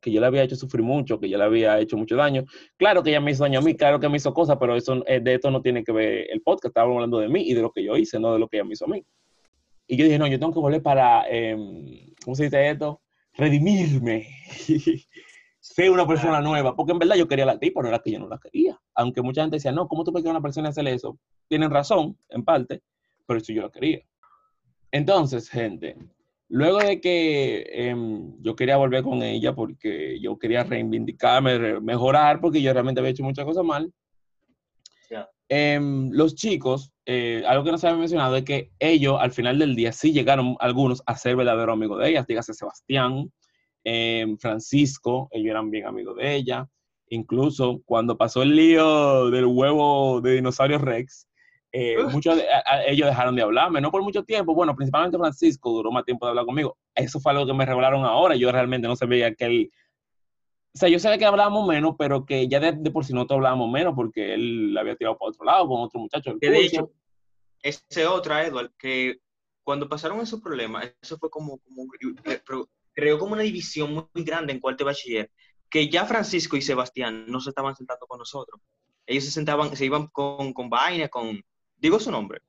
Que yo la había hecho sufrir mucho, que yo le había hecho mucho daño. Claro que ella me hizo daño a mí, claro que me hizo cosas, pero eso, eh, de esto no tiene que ver el podcast. Estábamos hablando de mí y de lo que yo hice, no de lo que ella me hizo a mí. Y yo dije, no, yo tengo que volver para, em, ¿cómo se dice esto? Redimirme. Ser una persona nueva. Porque en verdad yo quería la tipa, no era que yo no la quería. Aunque mucha gente decía, no, ¿cómo tú puedes querer a una persona y hacerle eso? Tienen razón, en parte, pero eso yo la quería. Entonces, gente, luego de que em, yo quería volver con ella porque yo quería reivindicarme, re- mejorar, porque yo realmente había hecho muchas cosas mal, Em, los chicos, eh, algo que no se había mencionado es que ellos al final del día sí llegaron algunos a ser verdaderos amigos de ella, dígase Sebastián, em, Francisco, ellos eran bien amigos de ella. Incluso cuando pasó el lío del huevo de dinosaurio Rex, eh, muchos de a- a- ellos dejaron de hablarme, no por mucho tiempo, bueno, principalmente Francisco duró más tiempo de hablar conmigo. Eso fue algo que me revelaron ahora, yo realmente no sabía que él, o sea, yo sabía que hablábamos menos, pero que ya de, de por sí nosotros hablábamos menos porque él la había tirado para otro lado con otro muchacho Que de hecho, ese otra, Edward, que cuando pasaron esos problemas, eso fue como, como creó como una división muy grande en cuarto de bachiller, que ya Francisco y Sebastián no se estaban sentando con nosotros. Ellos se sentaban, se iban con, con vaina, con, digo su nombre,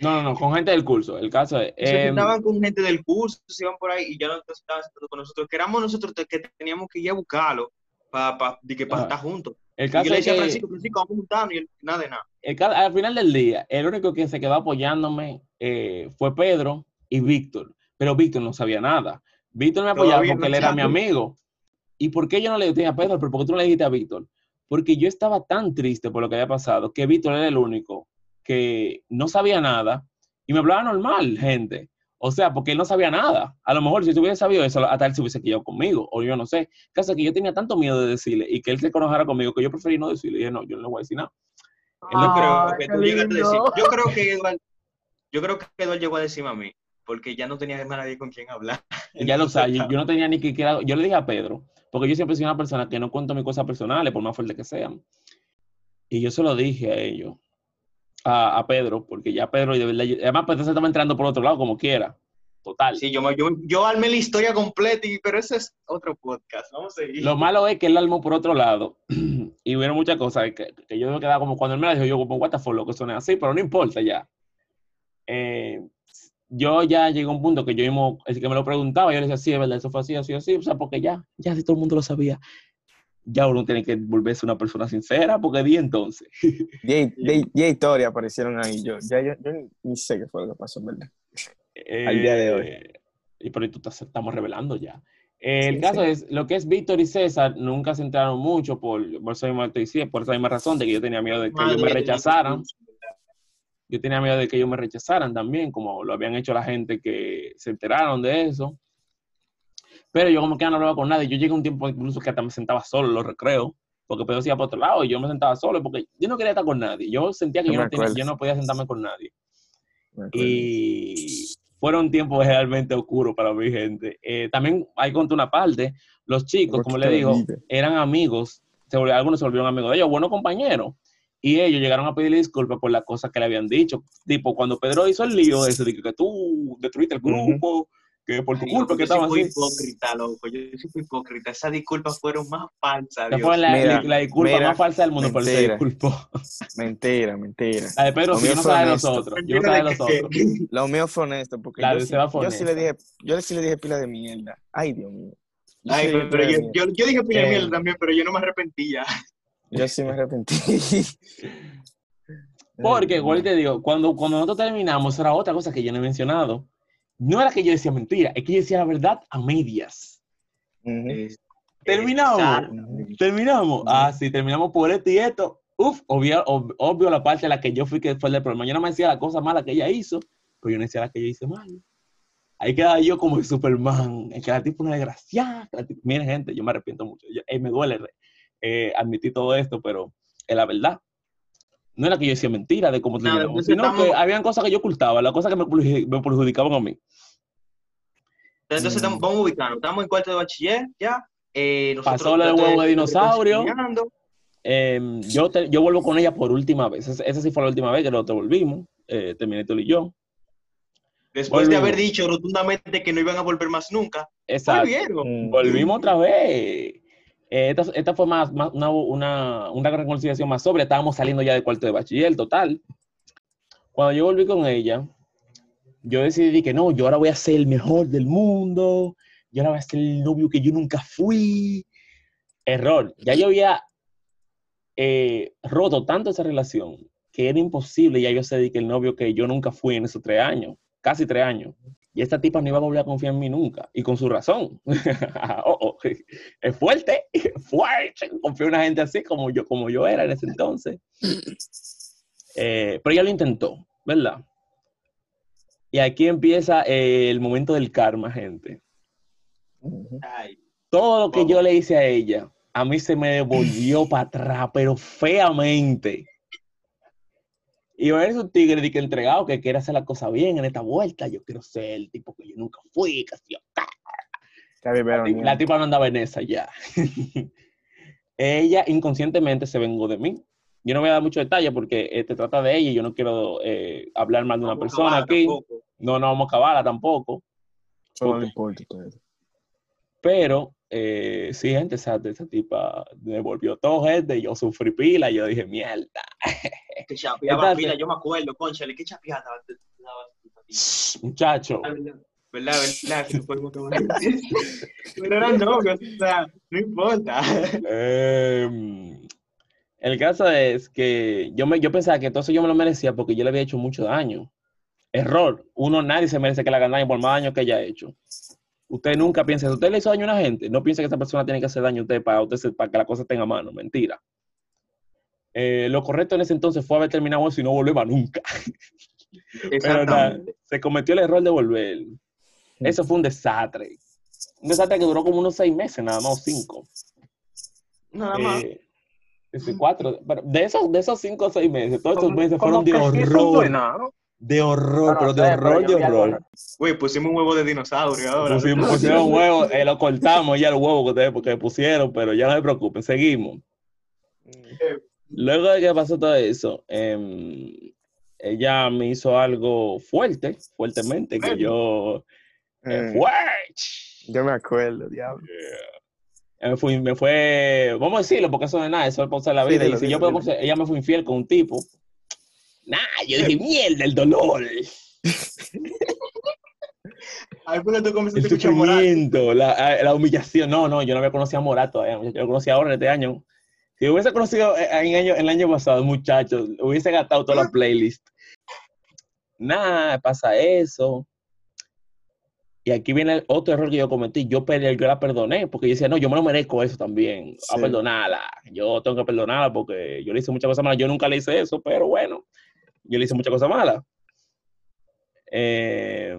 No, no, no, con gente del curso. El caso es, se em, sentaban con gente del curso, se iban por ahí y ya no estaban sentando con nosotros, que éramos nosotros que teníamos que ir a buscarlo para pa, que para estar juntos. el Y caso yo le decía a Francisco, Francisco, vamos juntando y él, nada de nada. el al final del día, el único que se quedó apoyándome eh, fue Pedro y Víctor, pero Víctor no sabía nada. Víctor me apoyaba Todavía porque él era mi amigo. ¿Y por qué yo no le dije a Pedro? ¿Pero por qué tú no le dijiste a Víctor? Porque yo estaba tan triste por lo que había pasado que Víctor era el único que no sabía nada y me hablaba normal, gente. O sea, porque él no sabía nada. A lo mejor si tú hubiera sabido eso, hasta él se hubiese quedado conmigo, o yo no sé. Caso que yo tenía tanto miedo de decirle y que él se conojara conmigo que yo preferí no decirle. Y dije, no, yo no le voy a decir nada. Yo creo Ay, que tú llegaste a decir, lindo. yo creo que Eduard, yo creo que Eduard llegó a decirme a mí, porque ya no tenía más nadie con quien hablar. Ya lo sabes, yo, yo no tenía ni que quiera, yo le dije a Pedro, porque yo siempre soy una persona que no cuento mis cosas personales, por más fuerte que sean. Y yo se lo dije a ellos, a, a Pedro, porque ya Pedro, y de verdad, además Pedro se estaba entrando por otro lado como quiera. Total. Sí, yo, yo, yo armé la historia completa, y, pero ese es otro podcast. Vamos a seguir. Lo malo es que él armó por otro lado y hubieron muchas cosas que, que yo me quedaba como cuando él me la dijo, yo como, what the fuck, lo que suena así, pero no importa ya. Eh, yo ya llegué a un punto que yo mismo, el que me lo preguntaba, yo le decía, sí, es verdad, eso fue así, así, así, o sea, porque ya, ya si todo el mundo lo sabía, ya uno tiene que volverse una persona sincera, porque di entonces. Y hay- y hay- y hay historias aparecieron ahí. Yo, ya, yo, yo ni- sé qué fue lo que pasó, ¿verdad? Al día de hoy. Eh, Y por ahí tú estás- estamos revelando ya. Eh, el Sí, caso sí. es, lo que es Víctor y César nunca se entraron mucho por, por, esa misma, te decía, por esa misma razón de que yo tenía miedo de que ellos me Madre, rechazaran. Yo tenía miedo de que ellos me rechazaran también, como lo habían hecho la gente que se enteraron de eso. Pero yo como que no hablaba con nadie. Yo llegué un tiempo incluso que hasta me sentaba solo en los recreos, porque Pedro se iba para otro lado y yo me sentaba solo porque yo no quería estar con nadie. Yo sentía que Yo no, tenía- acuerdo. yo no podía sentarme con nadie. Y fueron tiempos realmente oscuros para mi gente. Eh, también hay contra una parte, los chicos, como le digo, eran amigos, se volvieron- algunos se volvieron amigos de ellos, buenos compañeros. Y ellos llegaron a pedirle disculpas por las cosas que le habían dicho. Tipo, cuando Pedro hizo el lío ese de que, que tú destruiste el grupo, que por tu Ay, culpa loco, que fui así. hipócrita, loco. Yo fui hipócrita. Esas disculpas fueron más falsas, Esa Dios. fue la, Mira, la disculpa mira, más falsa del mundo, pero se mentira. disculpó. Mentira, mentira. La de Pedro sí, no sabe de nosotros. Yo no sabe de Mentira nosotros. Lo mío fue honesto, porque La yo, sí, Seba fue yo sí le honesta. dije, yo sí le dije pila de mierda. Ay, Dios mío. Yo Ay, pero pila de yo, mierda. yo, yo dije pila de Eh. mierda también, pero yo no me arrepentía. Yo sí me arrepentí. Porque, igual te digo, cuando, cuando nosotros terminamos, era otra cosa que yo no he mencionado. No era que yo decía mentira, es que yo decía la verdad a medias. Es- Terminamos. Terminamos. Ah, sí, terminamos por esto y esto. Uf, obvio, ob- obvio la parte en la que yo fui que fue el problema. Yo no me decía la cosa mala que ella hizo, pero yo no decía la que yo hice mal. Ahí quedaba yo como el Superman, el que la tipo una desgraciada. Miren, gente, yo me arrepiento mucho. Yo- eh, me duele eh, admitir todo esto, pero es la verdad. No era que yo decía mentira de cómo terminamos, entonces sino estamos- que habían cosas que yo ocultaba, las cosas que me, perjudic- me perjudicaban a mí. Entonces Mm. estamos- vamos ubicando. Estamos en cuarto de bachiller, ya. Eh, nosotros Pasó del ya huevo de te- dinosaurio. Eh, yo, te- yo vuelvo con ella por última vez. Esa, esa sí fue la última vez que nos devolvimos. Eh, terminé tú y yo. Después de Volvimos. haber dicho rotundamente que no iban a volver más nunca. Exacto. Volvieron. Mm. Volvimos otra vez. Eh, esta, esta fue más, más una, una, una reconciliación más sobre. Estábamos saliendo ya de cuarto de bachiller, total. Cuando yo volví con ella, yo decidí que no, yo ahora voy a ser el mejor del mundo. Yo ahora voy a ser el novio que yo nunca fui. Error. Ya yo había eh, roto tanto esa relación que era imposible ya yo ser el novio que yo nunca fui en esos tres años, casi tres años. Y esta tipa no iba a volver a confiar en mí nunca. Y con su razón. Oh, oh, Es fuerte, fuerte. Confío en una gente así como yo, como yo era en ese entonces. Eh, pero ella lo intentó, ¿verdad? Y aquí empieza el momento del karma, gente. Ay, Todo lo que ¿Cómo? yo le hice a ella, a mí se me devolvió para atrás, pero feamente. Y va a ser un tigre de que entregado que quiere hacer la cosa bien en esta vuelta. Yo quiero ser el tipo que yo nunca fui, vivieron La, la tipa no andaba en esa ya. ella inconscientemente se vengó de mí. Yo no voy a dar mucho detalle porque eh, te trata de ella y yo no quiero eh, hablar mal de una persona acabar aquí. tampoco. No, no vamos a acabarla tampoco. Eso no importa a ustedes. Pero eh, sí, gente, esa, esa tipa me volvió todo, gente. Yo sufrí pila. Yo dije, mierda. Que chapeaba pila, yo me acuerdo, conchale, que chapeada. Muchacho. ¿Verdad? ¿Verdad? Pero eran novios, o sea, no importa. Em, el caso es que yo, me, yo pensaba que entonces yo me lo merecía porque yo le había hecho mucho daño. Error. Uno, nadie se merece que le hagan daño por más daño que haya hecho. Usted nunca piensa, si usted le hizo daño a una gente, no piensa que esa persona tiene que hacer daño a usted para, usted, para que la cosa tenga mano. Mentira. Eh, lo correcto en ese entonces fue haber terminado eso y no volver nunca. Pero nada, se cometió el error de volver. Eso fue un desastre. Un desastre que duró como unos seis meses, nada más, o cinco. Nada más. Eh, cuatro, pero de esos, de esos cinco o seis meses, todos estos Como- meses fueron de horror. suena, ¿no? De horror, Bueno, pero de horror, de horror. Güey, pusimos un huevo de dinosaurio ahora. Pusimos, pusieron un huevo, eh, lo cortamos ya el huevo que ustedes porque pusieron, pero ya no se preocupen, seguimos. Luego de que pasó todo eso, em, ella me hizo algo fuerte, fuertemente, que yo... eh, Mm. fuerte. Yo me acuerdo, diablo. Eh, fui- me fue, vamos a decirlo, porque eso no es nada, eso es por la Sí, vida. dilo, y si yo puedo ella me fue infiel con un tipo. Nah, yo dije, mierda, el dolor, Ahí fue tú el comenzaste sufrimiento, la, ah, la humillación. No, no, yo no había conocido a Morat todavía, yo lo conocí ahora en este año. Si hubiese conocido eh, en año, el año pasado, muchachos, hubiese gastado toda la playlist. Nada, pasa eso. Y aquí viene el otro error que yo cometí. Yo, pe- yo la perdoné porque yo decía, no, yo me lo merezco eso también. A perdonarla. Yo tengo que perdonarla porque yo le hice muchas cosas malas. Yo nunca le hice eso, pero bueno, yo le hice muchas cosas malas. Eh,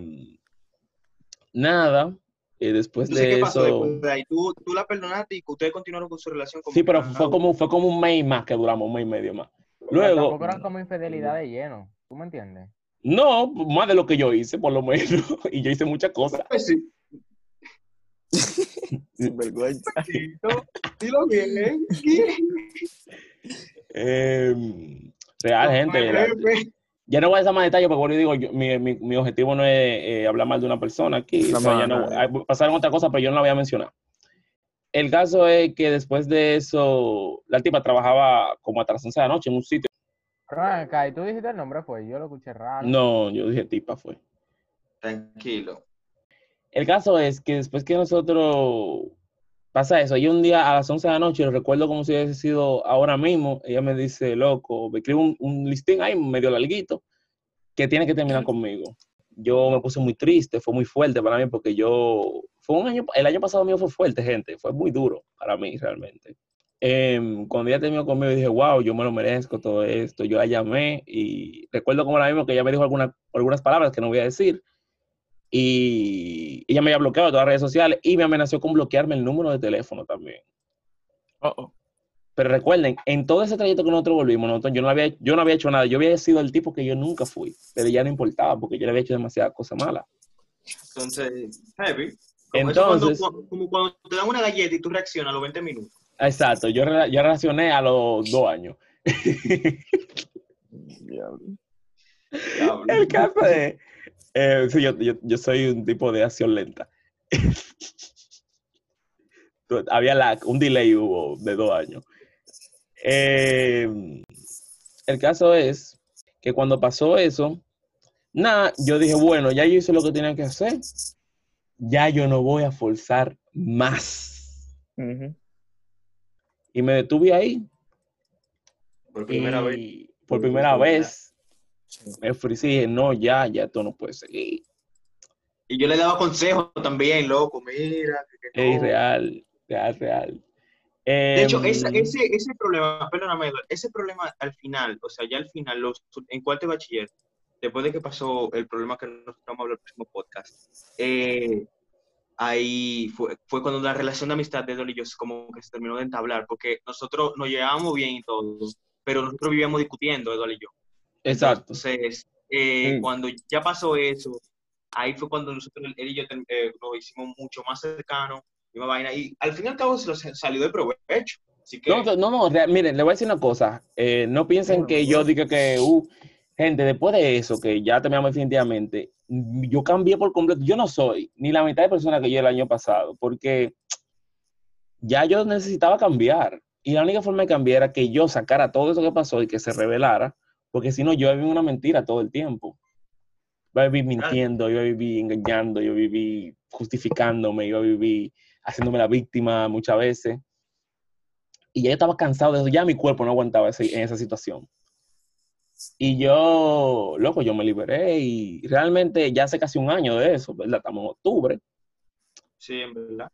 nada. Y después Entonces, de ¿qué pasó eso. después de ahí? Tú, tú la perdonaste y que ustedes continuaron con su relación. como Sí, pero nada. fue como, fue como un mes más que duramos, un mes y medio más. Pero Luego, Tampoco eran como infidelidad de lleno. ¿Tú me entiendes? no, más de lo que yo hice, por lo menos. Y yo hice muchas cosas. Pues sí. Sin vergüenza. Dilo, bien. Em, real, gente. la- ya no voy a dar más detalles porque bueno, yo digo, yo- mi, mi- mi objetivo no es eh, hablar mal de una persona aquí. No, o sea, ya no, hay- pasaron otras cosas, pero yo no la voy a mencionar. El caso es que después de eso, la tipa trabajaba como hasta las 11 de la noche en un sitio. Acá, y tú dijiste el nombre, pues yo lo escuché raro. No, yo dije tipa fue. Tranquilo. El caso es que después que nosotros pasa eso, y un día a las 11 de la noche, lo recuerdo como si hubiese sido ahora mismo, ella me dice, loco, me escribe un, un listín ahí medio larguito, que tiene que terminar conmigo. Yo me puse muy triste, fue muy fuerte para mí porque yo, fue un año, el año pasado mío fue fuerte, gente, fue muy duro para mí realmente. Em, cuando ella terminó conmigo, dije, wow, yo me lo merezco todo esto. Yo la llamé y recuerdo como ahora mismo que ella me dijo alguna- algunas palabras que no voy a decir. Y ella me había bloqueado de todas las redes sociales y me amenazó con bloquearme el número de teléfono también. Oh, oh. Pero recuerden, en todo ese trayecto que nosotros volvimos, nosotros, yo, no había, yo no había hecho nada. Yo había sido el tipo que yo nunca fui, pero ya no importaba porque yo le había hecho demasiadas cosas malas. Entonces, heavy. Como eso Entonces- cuando, como cuando te dan una galleta y tú reaccionas a los 20 minutos. Exacto, yo, yo relacioné a los dos años. Diablo. Diablo. El caso es, eh, sí, yo, yo, yo soy un tipo de acción lenta. Había lag, un delay hubo de dos años. Eh, el caso es que cuando pasó eso, nada, yo dije, bueno, ya yo hice lo que tenía que hacer, ya yo no voy a forzar más. Y me detuve ahí. Por primera y vez. Por primera vez me ofrecí y dije, no, ya, ya esto no puede seguir. Y yo le daba consejos también, loco. Mira. que- Es real, real, real. De hecho, Em, esa- ese, ese problema, perdóname, Eduardo, ese problema al final, o sea, ya al final, los, en cuarto de bachiller, después de que pasó el problema que nosotros vamos a hablar en el próximo podcast, eh, ahí fue, fue cuando la relación de amistad de Edward y yo como que se terminó de entablar, porque nosotros nos llevábamos bien y todo, pero nosotros vivíamos discutiendo, Eduardo y yo. Exacto. Entonces, eh, Mm. cuando ya pasó eso, ahí fue cuando nosotros, él y yo, eh, nos hicimos mucho más cercanos, y una vaina, y al fin y al cabo se nos salió de provecho. Así que, No, no, no, real- miren, le voy a decir una cosa. eh, no piensen que yo diga que, uh, gente, después de eso, que ya terminamos definitivamente, yo cambié por completo. Yo no soy ni la mitad de persona que yo el año pasado, porque ya yo necesitaba cambiar. Y la única forma de cambiar era que yo sacara todo eso que pasó y que se revelara, porque si no, yo viví una mentira todo el tiempo. Iba a vivir mintiendo, iba a vivir engañando, yo viví justificándome, a vivir haciéndome la víctima muchas veces. Y ya yo estaba cansado de eso, ya mi cuerpo no aguantaba ese- en esa situación. Y yo, loco, yo me liberé y realmente ya hace casi un año de eso, ¿verdad? Estamos en octubre. sí, en verdad.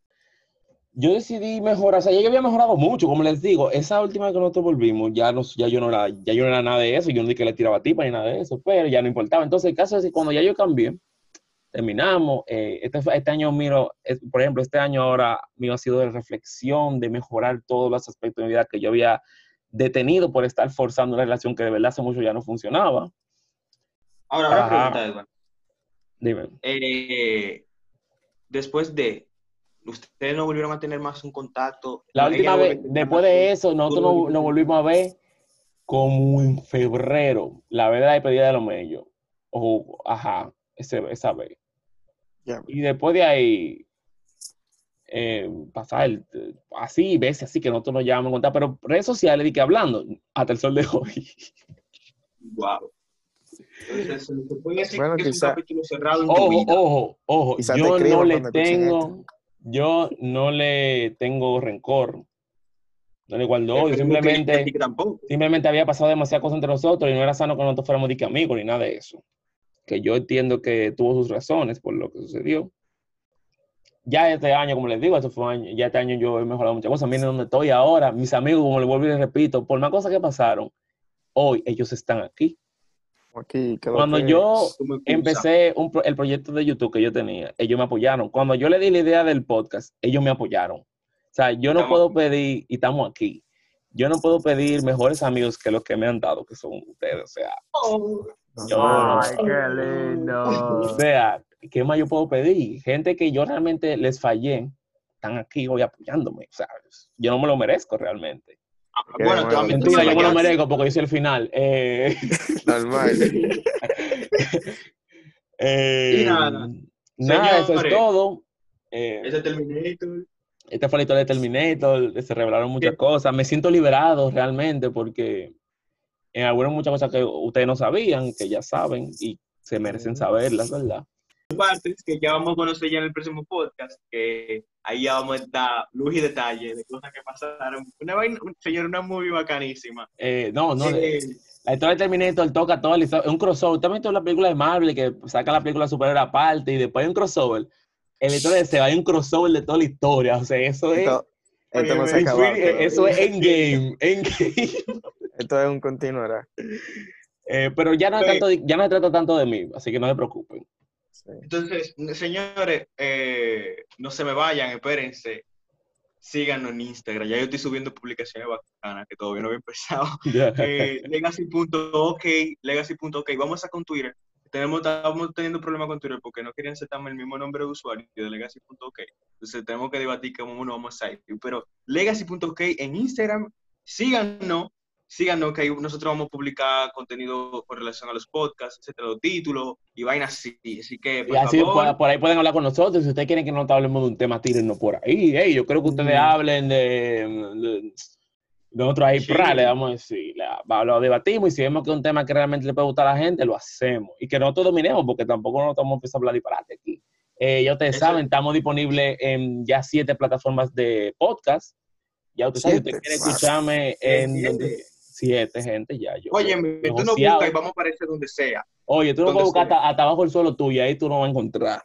Yo decidí mejorar, o sea, ya yo había mejorado mucho, como les digo, esa última vez que nosotros volvimos, ya, no, ya, yo no era, ya yo no era nada de eso, yo no dije que le tiraba tipa ni nada de eso, pero ya no importaba. Entonces, el caso es que cuando ya yo cambié, terminamos, eh, este, este año miro, es- por ejemplo, este año ahora mío ha sido de reflexión, de mejorar todos los aspectos de mi vida que yo había detenido por estar forzando una relación que de verdad hace mucho ya no funcionaba. Ahora, una Ajá. pregunta, Edward. Dime. Eh, después de, ¿ustedes no volvieron a tener más un contacto? La última vez, después de eso, nosotros nos, nos volvimos a ver como en febrero, la vez de la despedida de los medios. O, ajá, ese, esa vez. Y después de ahí, eh, pasar el- así, veces así que nosotros nos llamamos a contar, pero redes sociales, y que hablando, hasta el sol de hoy. Wow. Entonces, se puede decir Bueno, que es quizá- un capítulo cerrado en tu Ojo, vida. ojo, ojo, yo no le tengo, yo no le tengo rencor, no le guardo odio, simplemente... simplemente había pasado demasiadas cosas entre nosotros y no era sano que nosotros fuéramos de amigos ni nada de eso. Que yo entiendo que tuvo sus razones por lo que sucedió. Ya este año, como les digo, este fue un año, ya este año yo he mejorado muchas cosas. Miren dónde estoy ahora. Mis amigos, como les vuelvo y les repito, por más cosas que pasaron, hoy ellos están aquí. Aquí, Cuando yo empecé un el proyecto de YouTube que yo tenía, ellos me apoyaron. Cuando yo le di la idea del podcast, ellos me apoyaron. O sea, yo no Estamos puedo aquí. pedir, y estamos aquí, yo no puedo pedir mejores amigos que los que me han dado, que son ustedes. O sea, yo, Ay, qué lindo. o sea, ¿qué más yo puedo pedir? Gente que yo realmente les fallé, están aquí hoy apoyándome. O sea, yo no me lo merezco realmente. Bueno, bueno. tú Mentira, yo me lo merezco porque hice el final. Eh, Normal. eh, Y nada. nada, eso es todo. Eh, Ese Terminator. esta fue la historia de Terminator, se revelaron muchas cosas. Me siento liberado realmente porque en algunas muchas cosas que ustedes no sabían, que ya saben y se merecen saberlas, ¿verdad? Partes que ya vamos a conocer ya en el próximo podcast, que ahí ya vamos a dar luz y detalle de cosas que pasaron. Una vaina, un- señor, una muy bacanísima. Eh, no, no, Eh, la historia de Terminator toca historia, es un crossover. También toda la película de Marvel que saca la película superior aparte y después hay un crossover. En la historia de Seba hay un crossover de toda la historia. O sea, eso es. Esto, esto no se todavía. eso es Endgame. Endgame. Esto es un continuará. Eh, pero ya no, Sí. tanto, ya no se trata tanto de mí, así que no se preocupen. Sí. Entonces, señores, eh, no se me vayan, espérense. Síganos en Instagram. Ya yo estoy subiendo publicaciones bacanas que todavía no había empezado. Eh, legacy.ok, legacy.ok. Vamos a un Twitter. Tenemos, estamos teniendo problemas con Twitter porque no quieren aceptarme el mismo nombre de usuario de legacy.ok. Entonces tenemos que debatir cómo uno vamos a ir. Pero legacy.ok en Instagram, síganos, síganos que ahí nosotros vamos a publicar contenido con relación a los podcasts, etcétera, los títulos y vainas así. Así que, por Y así favor, por, por ahí pueden hablar con nosotros. Si ustedes quieren que nosotros hablemos de un tema, tírennos por ahí. Ey, yo creo que ustedes Mm. hablen de, de, ahí, Sí. pra, le damos a decir, la- lo debatimos y si vemos que es un tema que realmente le puede gustar a la gente, lo hacemos. Y que nosotros dominemos, porque tampoco nos estamos empezando a hablar disparate aquí. Eh, ya ustedes Eso- saben, estamos disponibles en ya siete plataformas de podcast. Ya ustedes saben, usted quiere escucharme en donde- siete, gente, ya. Yo, Oye, tú no buscas y vamos a aparecer donde sea. Oye, tú no puedes buscar hasta, hasta abajo el suelo tuyo, ahí tú no vas a encontrar.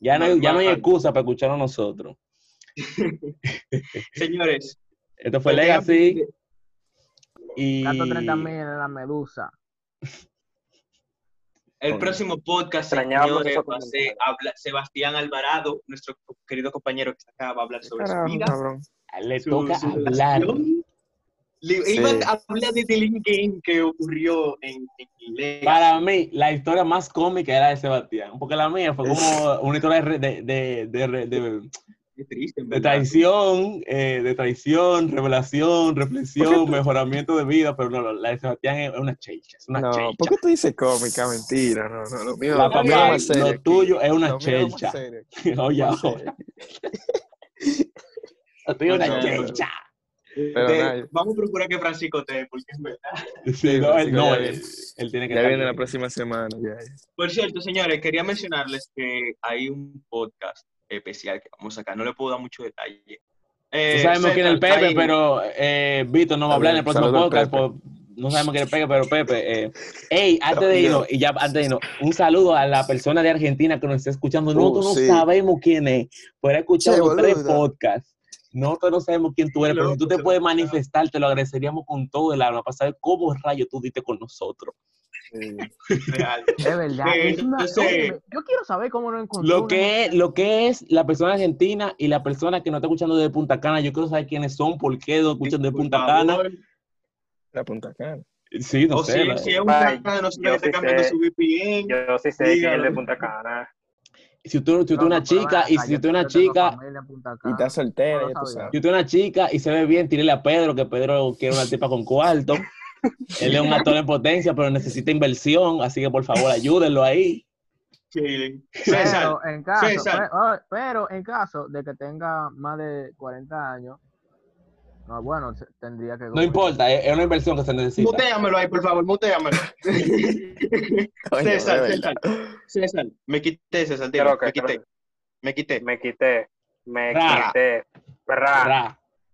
Ya no, hay, ya no hay excusa para escucharnos nosotros. Señores, Esto fue Legacy y... Gato 30 mil en la medusa. El próximo podcast, señores, va a ser Sebastián Alvarado, nuestro querido compañero que está acá, va a hablar sobre su Carajo, vida. cabrón. Le su- toca su hablar. relación. Le- Sí. Iba a hablar de The Link Game que ocurrió en, en Legacy. Para mí, la historia más cómica era de Sebastián, porque la mía fue como una historia de, de, de, de, triste, traición, eh, de traición, revelación, reflexión, mejoramiento de vida, pero no, no, la de Sebastián es una chelcha, es una No. ¿por qué tú dices cómica? Mentira, no, no, lo mío, La lo mío más serio lo tuyo es una Lo serio. Oye, ahora. Lo tuyo es una chelcha. Pero De- nada. vamos a procurar que Francisco te, porque es verdad. Sí, no, él, no, ya él, viene. él tiene que Ya viene la próxima semana. Ya. Por cierto, señores, quería mencionarles que hay un podcast especial que vamos a sacar. No le puedo dar mucho detalle. Eh, No sabemos quién es el Pepe, ahí- pero eh, Víctor no va a hablar en el próximo podcast. Por- no sabemos quién es el Pepe, pero Pepe. Eh, ey, antes de irnos, y ya antes de irnos, un saludo a la persona de Argentina que nos está escuchando. Uh, Nosotros no sí. sabemos quién es, pero ha escuchado los tres podcasts. Nosotros no sabemos quién tú eres, pero si tú te Loco, puedes se- manifestar, te lo agradeceríamos con todo el alma para saber cómo rayo tú diste con nosotros. Sí. Real. Es verdad. Es una- yo quiero saber cómo no encontró. Lo una- que, es, lo que es la persona argentina y la persona que nos está escuchando desde Punta Cana, yo quiero saber quiénes son, por qué nos escuchan de Punta Cana. La punta cana. Sí, no O sé. si, la- si es un de yo que está sí cambiando sé. su VPN, Yo sí sé quién es el de. Punta Cana. Si tú, si tú No, una chica y si tú una chica, Y está soltera, si tú una chica y se ve bien, tírele a Pedro, que Pedro quiere una tipa con cuarto. Él es un actor en potencia, pero necesita inversión, así que por favor ayúdenlo ahí. sí. César, Pero en caso, César. pero en caso de que tenga más de 40 años, no, bueno, tendría que. No importa, es una inversión que se necesita. muteamelo ahí, por favor, muteamelo. Coño, César, César, César, me quité, César, dime, Creo que- me quité, me quité. Me quité. Me quité. Ra. Ra.